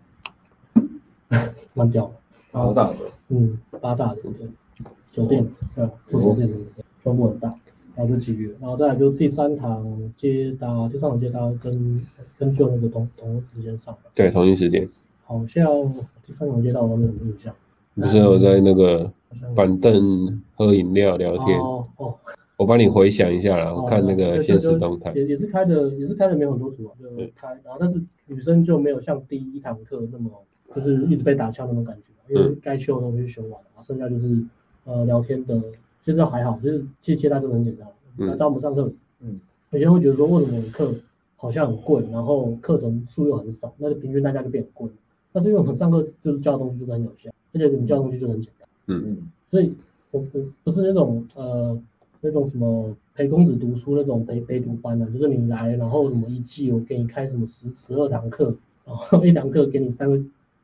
*laughs* 蛮屌的，八大的，嗯，八大的，对，酒店，对，住酒店的，胸部很大，然后就几个。月，然后再来就第三堂接搭，第三堂接搭跟跟就那个同同一时间上的，对，同一时间，好像第三堂接搭我没有印象，不是我在那个板凳喝饮料聊天，哦哦，我帮你回想一下然后看那个现实动态，也也是开的，也是开的没有很多组啊，就开，然后但是女生就没有像第一堂课那么。就是一直被打枪那种感觉，因为该修的东西修完了，然后剩下就是呃聊天的，其实还好，就是其实接待真的很简单。来找我们上课，嗯，有些人会觉得说，为什么我们课好像很贵，然后课程数又很少，那就平均单价就变贵。但是因为我们上课就是教的东西就是很有效，而且我们教的东西就很简单，嗯嗯，所以我我不是那种呃那种什么陪公子读书那种陪陪读班的，就是你来然后什么一季我给你开什么十十二堂课，然后一堂课给你三个。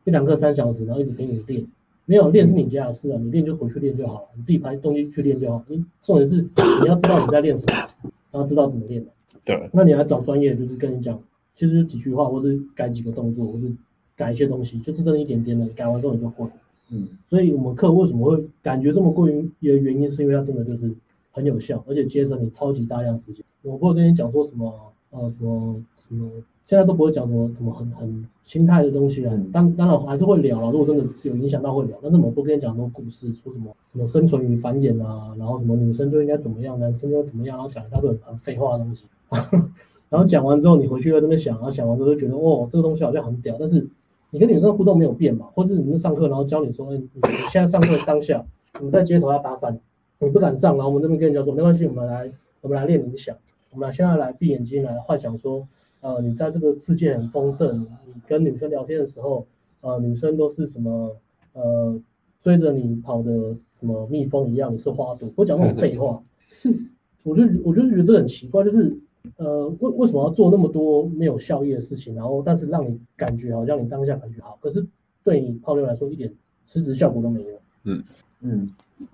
一堂课三小时，然后一直给你练，没有练是你家的事啊，你练就回去练就好了，你自己拍东西去练就好。你重点是你要知道你在练什么，然后知道怎么练。对，那你来找专业，就是跟你讲，其实几句话，或是改几个动作，或是改一些东西，就是这么一点点的，改完之后你就会。嗯，所以我们课为什么会感觉这么贵？一的原因是因为它真的就是很有效，而且节省你超级大量时间。我不会跟你讲说什么，呃，什么什么。现在都不会讲什么什么很很心态的东西啊，当当然还是会聊了。如果真的有影响到会聊，但是我不跟你讲很多故事，说什么什么生存与繁衍啊，然后什么女生就应该怎么样，男生就怎么样，然后讲一大堆很废话的东西。*laughs* 然后讲完之后，你回去又在那边想，然后想完之后就觉得哦，这个东西好像很屌。但是你跟女生互动没有变嘛？或是你们上课然后教你说，哎，你现在上课当下，你在街头要搭讪，你不敢上，然后我们这边跟人家说没关系，我们来我们来练冥想，我们来现在来闭眼睛来幻想说。呃，你在这个世界很丰盛，你跟女生聊天的时候，呃，女生都是什么呃追着你跑的什么蜜蜂一样，你是花朵，我讲那种废话，*laughs* 是，我就我就觉得这很奇怪，就是呃为为什么要做那么多没有效益的事情，然后但是让你感觉好像你当下感觉好，可是对你泡妞来说一点实质效果都没有。嗯嗯，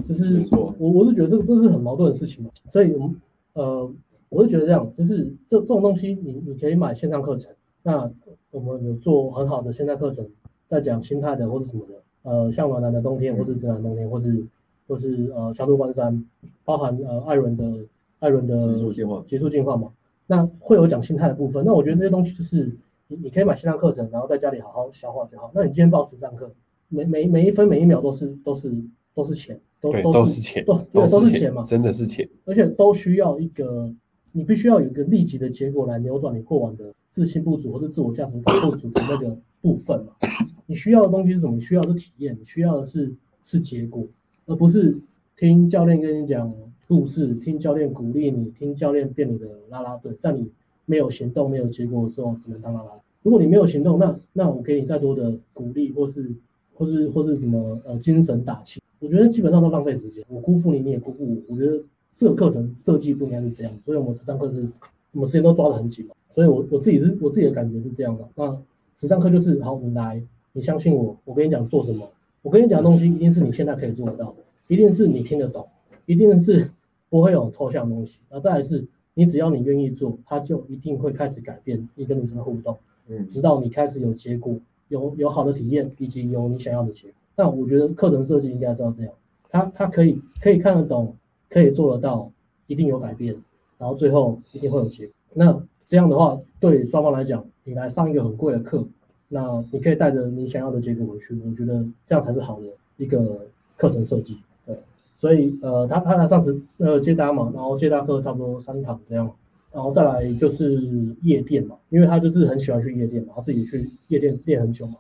就是我我是觉得这个这是很矛盾的事情嘛，所以我们呃。我是觉得这样，就是这这种东西你，你你可以买线上课程。那我们有做很好的线上课程，在讲心态的或者什么的，呃，像暖男的冬天，或是直男冬天，或是或是呃强度关山，包含呃艾伦的艾伦的极速进化，极速进化嘛。那会有讲心态的部分。那我觉得这些东西就是你你可以买线上课程，然后在家里好好消化就好。那你今天报实战课，每每每一分每一秒都是都是都是钱，都都是钱，都对都是钱嘛，真的是钱，而且都需要一个。你必须要有一个立即的结果来扭转你过往的自信不足或者自我价值感不足的那个部分嘛？你需要的东西是什么？你需要的是体验，你需要的是是结果，而不是听教练跟你讲故事，听教练鼓励你，听教练变你的啦啦队，在你没有行动、没有结果的时候，只能当啦啦。如果你没有行动，那那我给你再多的鼓励，或是或是或是什么呃精神打气，我觉得基本上都浪费时间。我辜负你，你也辜负我。我觉得。这个课程设计不应该是这样，所以我们实战课是，我们时间都抓得很紧嘛，所以我我自己是我自己的感觉是这样的。那实战课就是，好，你来，你相信我，我跟你讲做什么，我跟你讲的东西一定是你现在可以做得到，一定是你听得懂，一定是不会有抽象的东西。然后再来是，你只要你愿意做，它就一定会开始改变你跟女生的互动，嗯，直到你开始有结果，有有好的体验，以及有你想要的结果。那我觉得课程设计应该是要这样，它它可以可以看得懂。可以做得到，一定有改变，然后最后一定会有结果。那这样的话，对双方来讲，你来上一个很贵的课，那你可以带着你想要的结果回去。我觉得这样才是好的一个课程设计。对，所以呃，他他来上时呃接搭嘛，然后接搭课差不多三堂这样，然后再来就是夜店嘛，因为他就是很喜欢去夜店嘛，他自己去夜店练很久嘛，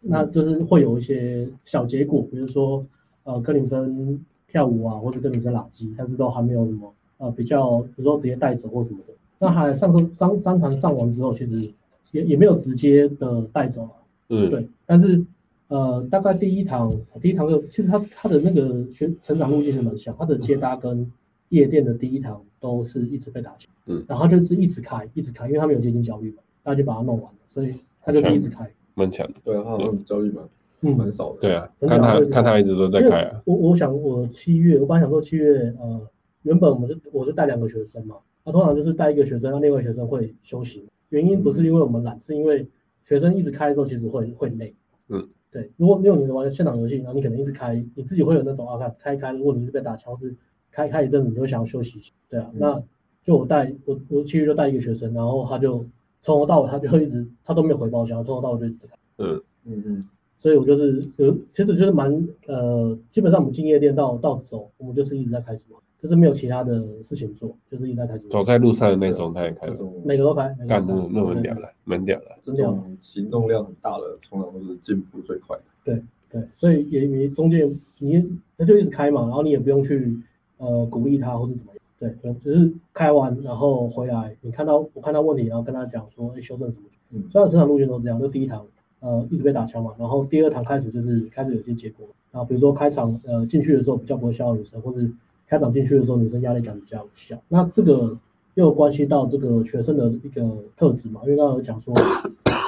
那就是会有一些小结果，比如说呃跟女生。跳舞啊，或者跟女生拉机，但是都还没有什么呃比较，比如说直接带走或什么的。那还上课三三堂上完之后，其实也也没有直接的带走啊，嗯，对。但是呃，大概第一堂第一堂课，其实他他的那个学成长路径是蛮像，他的接搭跟夜店的第一堂都是一直被打枪，嗯，然后就是一直开一直开，因为他没有接近焦虑嘛，他就把它弄完了，所以他就是一直开，蛮强的，对啊，他好像焦虑嘛。嗯，蛮少的。对啊，看他看他一直都在开啊。我我想我七月，我本来想说七月，呃，原本我们是我是带两个学生嘛，那通常就是带一个学生，让另外一个学生会休息。原因不是因为我们懒，是因为学生一直开的时候其实会会累。嗯，对。如果没有你玩现场游戏，然后你可能一直开，你自己会有那种啊，看开开，如果你是被打枪是开开一阵子，你就想要休息一下。对啊，那就我带我我七月就带一个学生，然后他就从头到尾他就一直他都没有回包厢，从头到尾就一直开。嗯嗯嗯。所以我就是有，其实就是蛮呃，基本上我们进夜店到到走，我们就是一直在开什么，就是没有其他的事情做，就是一直在开。走在路上的那种，他也开。每个都开。干那那么屌了，蛮屌了。真的行动量很大的，通常都是进步最快的。对对，所以也你中间你那就一直开嘛，然后你也不用去呃鼓励他或是怎么样。对，就只是开完然后回来，你看到我看到问题，然后跟他讲说，哎，修正什么？嗯，所有的成长路线都这样，就第一堂。呃，一直被打枪嘛，然后第二堂开始就是开始有些结果，然后比如说开场呃进去的时候比较不会消耗女生，或者开场进去的时候女生压力感比较小，那这个又关系到这个学生的一个特质嘛，因为刚刚有讲说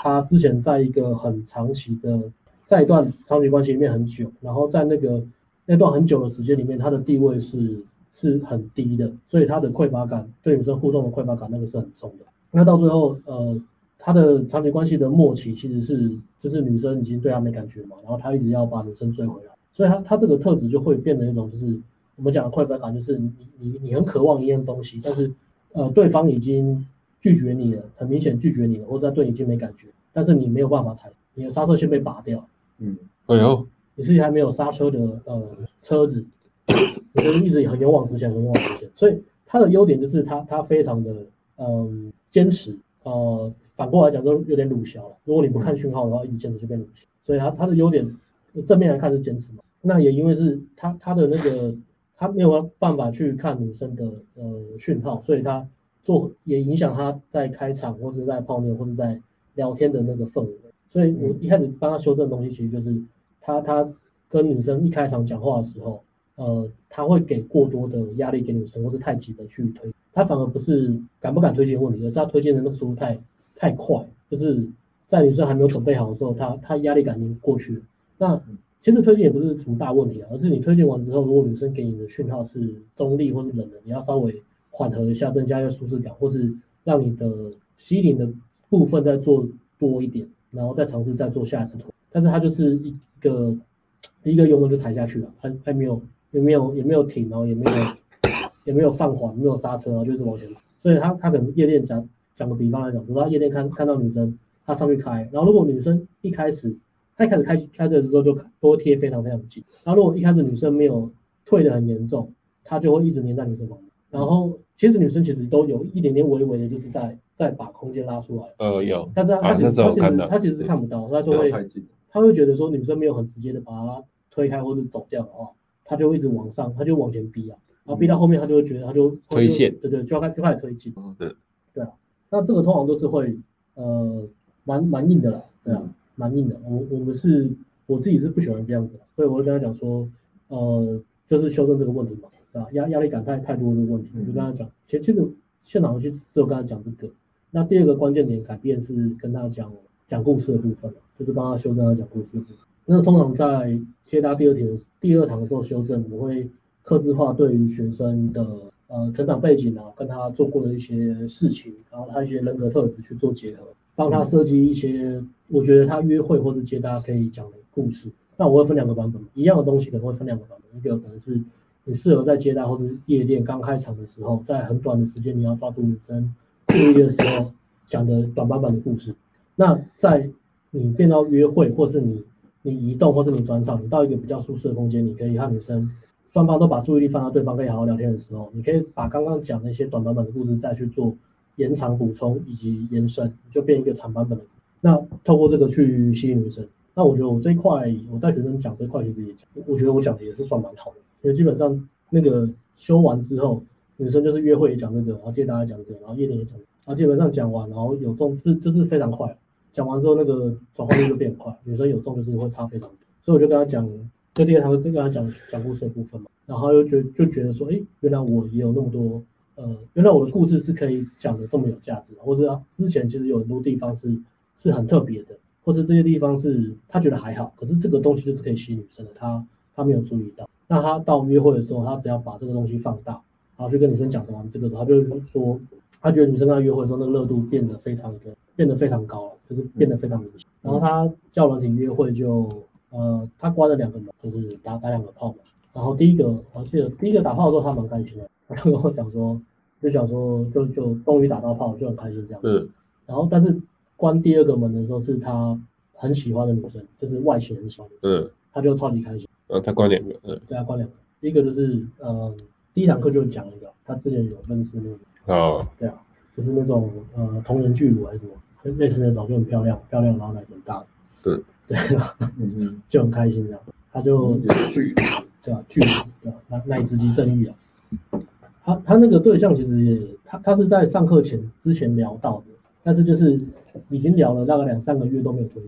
他之前在一个很长期的在一段长期关系里面很久，然后在那个那段很久的时间里面，他的地位是是很低的，所以他的匮乏感对女生互动的匮乏感那个是很重的，那到最后呃。他的长期关系的末期其实是，就是女生已经对他没感觉嘛，然后他一直要把女生追回来，所以他他这个特质就会变成一种，就是我们讲的匮乏感，就是你你你很渴望一样东西，但是呃对方已经拒绝你了，很明显拒绝你了，或者他对你已经没感觉，但是你没有办法踩，你的刹车线被拔掉，嗯，哎呦，你是还没有刹车的呃车子，你就是一直很勇往直前，很勇往直前，所以他的优点就是他他非常的嗯坚持，呃。反过来讲，都有点鲁小了。如果你不看讯号的话，一直坚持就变鲁小。所以他他的优点，正面来看是坚持嘛。那也因为是他他的那个他没有办法去看女生的呃讯号，所以他做也影响他在开场或是在泡面或是在聊天的那个氛围。所以我一开始帮他修正的东西，其实就是他他跟女生一开场讲话的时候，呃，他会给过多的压力给女生，或是太急的去推，他反而不是敢不敢推荐的问题，而是他推荐的那个速度太太快，就是在女生还没有准备好的时候，她她压力感已经过去了。那其实推荐也不是什么大问题啊，而是你推荐完之后，如果女生给你的讯号是中立或是冷的，你要稍微缓和一下，增加一个舒适感，或是让你的吸引的部分再做多一点。然后再尝试再做下一次推，但是他就是一个一个油门就踩下去了，还还没有也没有也没有停，然后也没有也没有放缓，没有刹车，然后就是往前走。所以他他可能夜店讲讲个比方来讲，比如说他夜店看看到女生，他上去开，然后如果女生一开始他一开始开开的时候就都会贴非常非常紧，然后如果一开始女生没有退的很严重，他就会一直黏在女生旁边。然后其实女生其实都有一点点微微的，就是在。在把空间拉出来，呃，有，但是他其实、啊、他其实他其实是看不到，他就会他会觉得说女生没有很直接的把他推开或者走掉的话，他就会一直往上，他就往前逼啊，然后逼到后面他就会觉得他就推线，对对，就要开就开始推进，嗯，对，对啊，那这个通常都是会呃蛮蛮硬的啦，对啊，蛮硬的，我我们是我自己是不喜欢这样子，所以我会跟他讲说，呃，就是修正这个问题嘛，对吧？压压力感太太多的问题，我就跟他讲，其实其实现场游戏只有跟他讲这个。那第二个关键点改变是跟他讲讲故事的部分，就是帮他修正他讲故事的部分。那通常在接他第二题、第二堂的时候修正，我会克制化对于学生的呃成长背景啊，跟他做过的一些事情，然后他一些人格特质去做结合，帮他设计一些我觉得他约会或者接答可以讲的故事。那我会分两个版本，一样的东西可能会分两个版本，一个可能是你适合在接待或是夜店刚开场的时候，在很短的时间你要抓住女生。注意的时候讲的短版本的故事，那在你变到约会，或是你你移动，或是你转场，你到一个比较舒适的空间，你可以和女生双方都把注意力放在对方可以好好聊天的时候，你可以把刚刚讲那些短版本的故事再去做延长补充以及延伸，就变一个长版本的。那透过这个去吸引女生，那我觉得我这一块我带学生讲这一块其实也讲，我觉得我讲的也是算蛮好的，因为基本上那个修完之后。女生就是约会也讲这个，然后接大家讲这个，然后夜店也讲，然后基本上讲完，然后有中这就是非常快，讲完之后那个转化率就变快，女生有中就是会差非常多，所以我就跟他讲，就第二堂就跟他讲讲故事的部分嘛，然后又觉就觉得说，哎，原来我也有那么多，呃，原来我的故事是可以讲的这么有价值的，或是啊，之前其实有很多地方是是很特别的，或是这些地方是他觉得还好，可是这个东西就是可以吸引女生的，他他没有注意到，那他到约会的时候，他只要把这个东西放大。然后去跟女生讲完这个时候，他就是说，他觉得女生跟他约会的时候，那个热度变得非常的，变得非常高了，就是变得非常明显。然后他叫软体约会就，呃，他关了两个门，就是打打两个炮嘛。然后第一个，我记得第一个打炮的时候，他蛮开心的，他就跟我讲说，就讲说，就就终于打到炮，就很开心这样。嗯。然后，但是关第二个门的时候，是他很喜欢的女生，就是外形很喜欢的女生。嗯。他就超级开心。呃，他关两个，嗯。对啊，关两个，一个就是，呃。第一堂课就讲一个，他之前有认识那个，哦，对啊，就是那种呃同人巨乳还是什么，类似那种就很漂亮，漂亮然后奶很大，对，对，嗯，就很开心这样，他就巨，对啊，巨对吧啊，奶奶子即正义啊，他他那个对象其实也，他他是在上课前之前聊到的，但是就是已经聊了大概两三个月都没有推，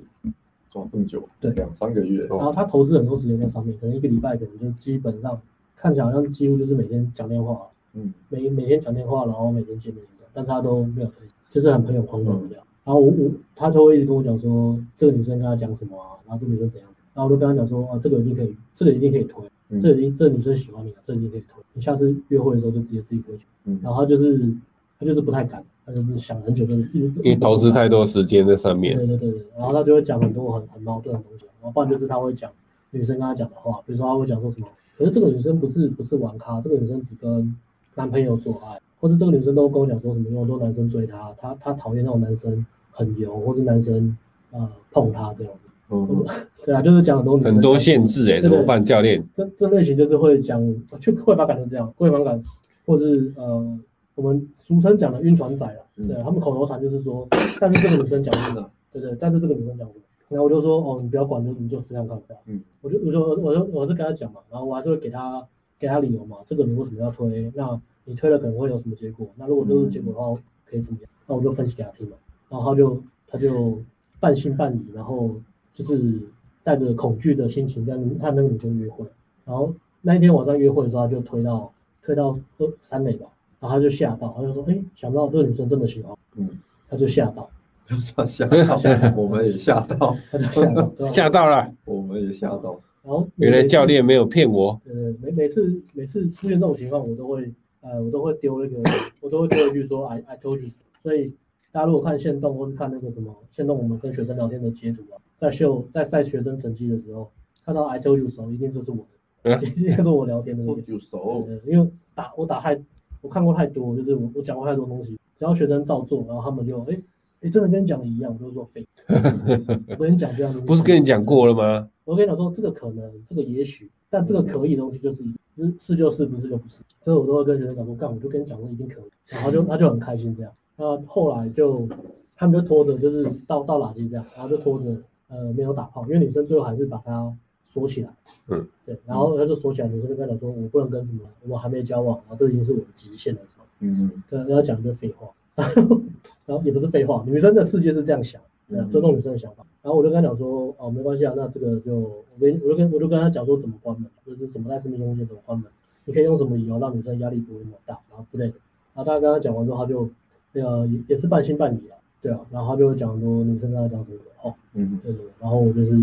哦，这么久，对，两三个月，然后他投资很多时间在上面，可能一个礼拜可能就基本上。看起来好像几乎就是每天讲电话，嗯，每每天讲电话，然后每天见面这样，但是他都没有推，就是很朋友框框这样。然后我我他就会一直跟我讲说，这个女生跟他讲什么啊，然后这个女生怎样，然后我就跟他讲说，啊，这个一定可以，这个一定可以推，嗯、这个、一定这个女生喜欢你啊，这个、一定可以推。你下次约会的时候就直接自己推。嗯，然后他就是他就是不太敢，他就是想很久，就是因为投资太多时间在上面。对对对对，然后他就会讲很多很很矛盾的东西，然后不然就是他会讲女生跟他讲的话，比如说他会讲说什么。可是这个女生不是不是玩咖，这个女生只跟男朋友做爱，或是这个女生都跟我讲说什么有很多男生追她，她她讨厌那种男生很油，或是男生呃碰她这样子。嗯，*laughs* 对啊，就是讲很多很多限制哎、欸，怎么办？教练，这这类型就是会讲，就会把感觉这样，会把感，或是呃我们俗称讲的晕船仔啊，对他们口头禅就是说，*coughs* 但是这个女生讲什么？对对，但是这个女生讲什么？然后我就说，哦，你不要管，就你就试试看看。嗯，我就我就我就我是跟他讲嘛，然后我还是会给他给他理由嘛，这个你为什么要推？那你推了可能会有什么结果？那如果这个是结果的话，可以怎么样？那我就分析给他听嘛。然后他就他就半信半疑，然后就是带着恐惧的心情跟他那个女生约会。然后那一天晚上约会的时候，他就推到推到二三垒吧，然后他就吓到，他就说：“哎，想不到这个女生真的喜欢。”嗯，他就吓到，*laughs* 就算 *laughs* 吓到，我们也吓到，*laughs* 他就吓到，吓到了，我们也吓到。然后原来教练没有骗我。对对，每每次每次出现这种情况，我都会呃，我都会丢那个，我都会丢一句说 I I told you。所以大家如果看线动或是看那个什么线动，我们跟学生聊天的截图啊，在秀在晒学生成绩的时候，看到 I told you so，一定就是我的，一定是我聊天的那个。told you so。因为打我打太，我看过太多，就是我我讲过太多东西，只要学生照做，然后他们就哎哎真的跟你讲的一样，我就说废。*laughs* 我跟你讲这样的，不是跟你讲过了吗？我跟你讲说，这个可能，这个也许，但这个可以的东西就是是是就是，不是就不是。所以我都会跟学生讲说，干，我就跟你讲说一定可以，然后就他就很开心这样。那后来就他们就拖着，就是到到垃圾这样，然后就拖着，呃，没有打炮，因为女生最后还是把它锁起来。嗯，对，然后他就锁起来，女生就跟他说，我不能跟什么，我还没交往，然后这已经是我的极限的时候。嗯嗯，跟他讲一个废话，*laughs* 然后也不是废话，女生的世界是这样想。尊重女生的想法，然后我就跟他讲说，哦，没关系啊，那这个就我跟我就跟我就跟他讲说怎么关门，就是怎么在身边空间怎么关门，你可以用什么理由让女生压力不会那么大，然后之类的。然后他跟他讲完之后，他就那个也也是半信半疑啊，对啊，然后他就讲说女生跟他讲什么的，哦，嗯，对对，然后我就是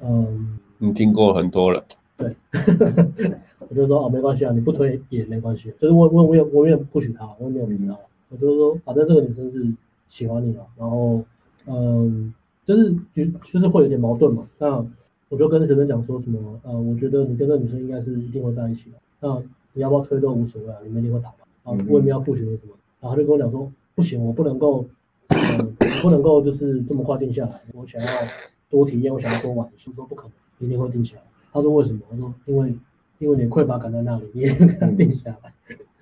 嗯，你听过很多了，对，*laughs* 我就说哦，没关系啊，你不推也没关系，就是我我我也我也不许他，我也没有逼他，我就是说反正这个女生是喜欢你了，然后。嗯，就是就就是会有点矛盾嘛。那我就跟学生讲说什么，呃，我觉得你跟这女生应该是一定会在一起的。那你要不要推都无所谓啊，你们一定会打吧。啊，我也没有不许你什么。然后他就跟我讲说，不行，我不能够，呃，我不能够就是这么快定下来。我想要多体验，我想要多玩。我说不可能，一定会定下来。他说为什么？我说因为因为你匮乏感在那里，你也可能定下来。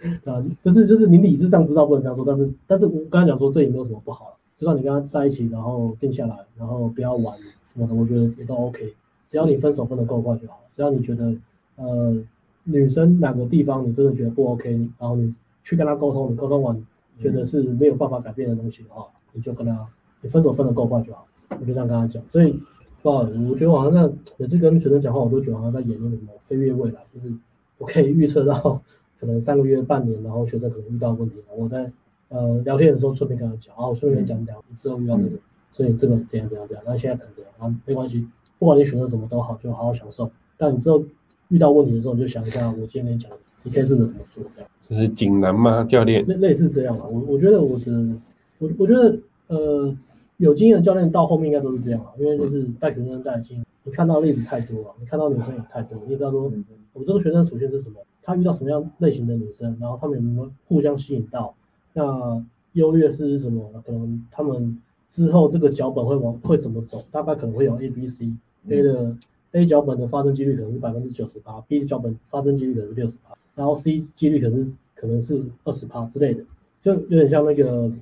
*laughs* 啊，就是就是你理智上知道不能这样说，但是但是我刚才讲说这也没有什么不好。就算你跟他在一起，然后定下来，然后不要玩什么的，我觉得也都 OK。只要你分手分得够快就好。只要你觉得，呃，女生哪个地方你真的觉得不 OK，然后你去跟他沟通，你沟通完觉得是没有办法改变的东西的话，你就跟他，你分手分得够快就好。我就这样跟他讲。所以，不好，我觉得我好像在每次跟学生讲话，我都觉得好像在演那个什么飞跃未来，就是我可以预测到可能三个月、半年，然后学生可能遇到问题，我在。呃，聊天的时候顺便跟他讲，啊，我顺便讲讲你之后遇到这个，所以这个怎样怎样怎样，那现在可能这样，啊，没关系，不管你选择什么都好，就好好享受。但你之后遇到问题的时候，你就想一下，我今天跟你讲，你可以试着怎么做，这样。这是锦囊吗，教练？类类似这样啊，我我觉得我的，我我觉得，呃，有经验的教练到后面应该都是这样啊，因为就是带学生带经验，你看到例子太多了，你看到女生也太多，你也知道说，我这个学生属性是什么，他遇到什么样类型的女生，然后他们有没有互相吸引到。那优劣势是什么？可能他们之后这个脚本会往会怎么走？大概可能会有 A、B、C。A 的 A 脚本的发生几率可能是百分之九十八，B 脚本发生几率可能是六十八，然后 C 几率可能是可能是二十八之类的，就有点像那个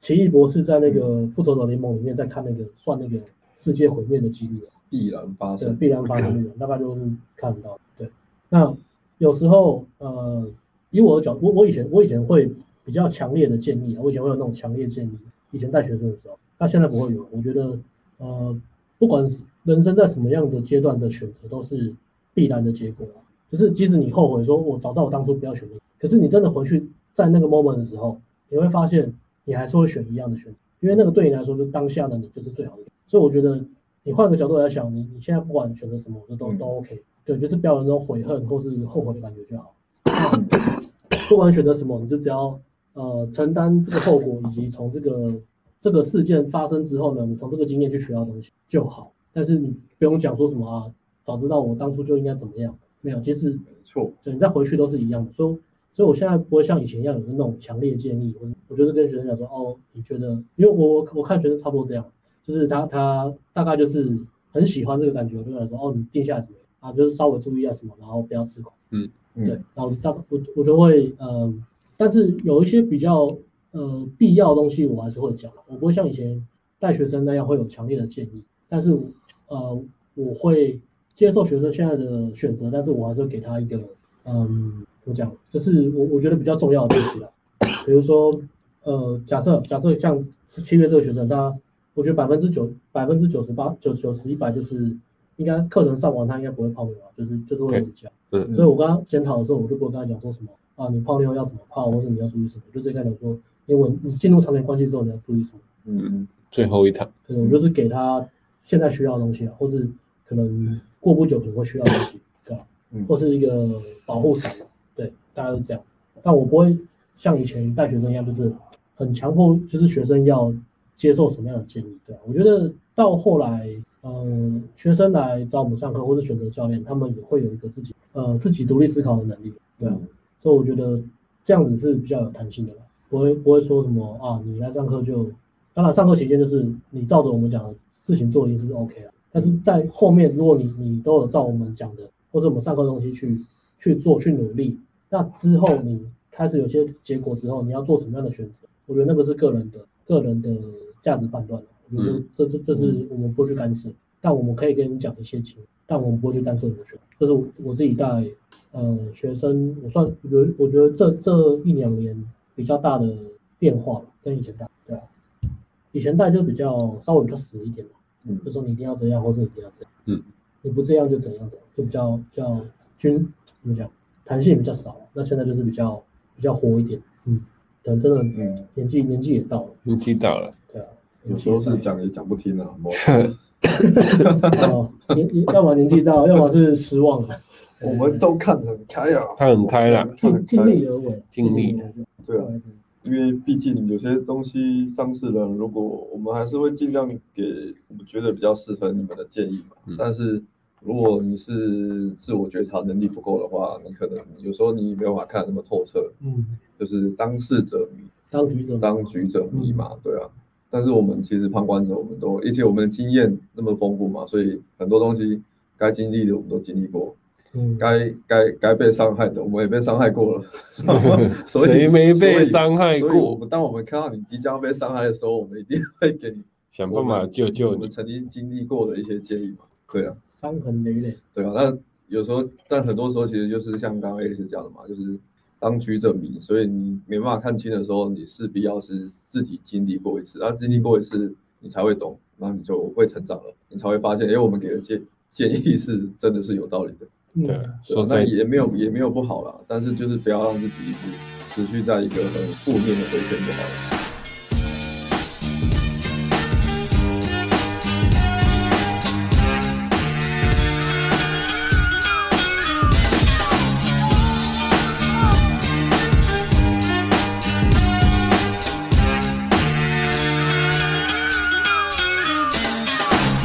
奇异博士在那个复仇者联盟里面在看那个算那个世界毁灭的几率，啊必然发生，必然发生率，大概就是看到。对，那有时候呃，以我的角度，我我以前我以前会。比较强烈的建议啊，我以前会有那种强烈建议。以前带学生的时候，那现在不会有。我觉得，呃，不管人生在什么样的阶段的选择，都是必然的结果啊。就是即使你后悔说，我早知道我当初不要选择，可是你真的回去在那个 moment 的时候，你会发现你还是会选一样的选择，因为那个对你来说，就当下的你就是最好的。所以我觉得，你换个角度来想，你你现在不管选择什么，我觉得都都 OK。对，就是不要有那种悔恨或是后悔的感觉就好。不管选择什么，你就只要。呃，承担这个后果，以及从这个这个事件发生之后呢，你从这个经验去学到东西就好。但是你不用讲说什么啊，早知道我当初就应该怎么样。没有，其实没错，对，你再回去都是一样的。所以，所以我现在不会像以前一样有那种强烈建议。我我就是跟学生讲说，哦，你觉得，因为我我看学生差不多这样，就是他他大概就是很喜欢这个感觉，我就跟他说，哦，你定下来怎么样啊？就是稍微注意一下什么，然后不要吃苦。嗯，对，然后大我我就会嗯。呃但是有一些比较呃必要的东西，我还是会讲。我不会像以前带学生那样会有强烈的建议，但是呃我会接受学生现在的选择，但是我还是会给他一个嗯怎么讲，就是我我觉得比较重要的东西了。比如说呃假设假设像七月这个学生，他我觉得百分之九百分之九十八九九十一百就是应该课程上完他应该不会泡妞啊，就是就是会比较。对。所以我刚刚检讨的时候，我就不会跟他讲说什么啊，你泡妞要怎么泡，或者你要注意什么，就直接跟他讲说，因为你进入长年关系之后你要注意什么。嗯嗯。最后一堂。对，我就是给他现在需要的东西啊，或是可能过不久可能会需要的东西，对吧？嗯。或是一个保护伞，对，大家是这样。但我不会像以前带学生一样，就是很强迫，就是学生要接受什么样的建议，对吧？我觉得到后来，嗯、呃，学生来找我们上课，或是选择教练，他们也会有一个自己，呃，自己独立思考的能力，对啊。所以我觉得这样子是比较有弹性的啦，不会不会说什么啊，你来上课就。当然，上课期间就是你照着我们讲的事情做，一定是 OK 了。但是在后面，如果你你都有照我们讲的，或者我们上课的东西去去做、去努力，那之后你开始有些结果之后，你要做什么样的选择？我觉得那个是个人的、个人的价值判断。我觉得这这这是我们不去干涉，但我们可以跟你讲一些情，但我们不会去干涉你的选择。这是我我自己带呃学生，我算我觉得我觉得这这一两年比较大的变化了，跟以前大，对啊。以前带就比较稍微比较死一点嘛，嗯，就说你一定要这样，或者一定要这样，嗯，你不这样就怎样怎样，就比较比较均怎么讲，弹性比较少。那现在就是比较比较活一点，嗯，等真的，嗯，年纪年纪也到了，年纪到了，对啊，有时候是讲也讲不听啊，*laughs* *coughs* 哦，年要么年纪大，要么是失望了，我们都看得很开啊，他很开了，尽尽力而为，尽力，对啊。因为毕竟有些东西当事人，如果我们还是会尽量给我们觉得比较适合你们的建议嘛。嗯、但是如果你是自我觉察能力不够的话，你可能有时候你没有办法看那么透彻。嗯，就是当事者迷，当局者当局者迷嘛，嗯、对啊。但是我们其实旁观者，我们都，而且我们的经验那么丰富嘛，所以很多东西该经历的我们都经历过。嗯，该该该被伤害的，我们也被伤害过了，*laughs* 所以谁没被伤害过？我们当我们看到你即将被伤害的时候，我们一定会给你 *laughs* 想办法救救你。我们曾经经历过的一些建议嘛，对啊，伤痕累累，对啊。那有时候，但很多时候其实就是像刚刚 A 是讲的嘛，就是当局者迷，所以你没办法看清的时候，你势必要是自己经历过一次，然后经历过一次，你才会懂，然后你就会成长了，你才会发现，哎，我们给的建建议是真的是有道理的。对，说那也没有也没有不好啦，但是就是不要让自己一直持续在一个很负面的回圈就好了。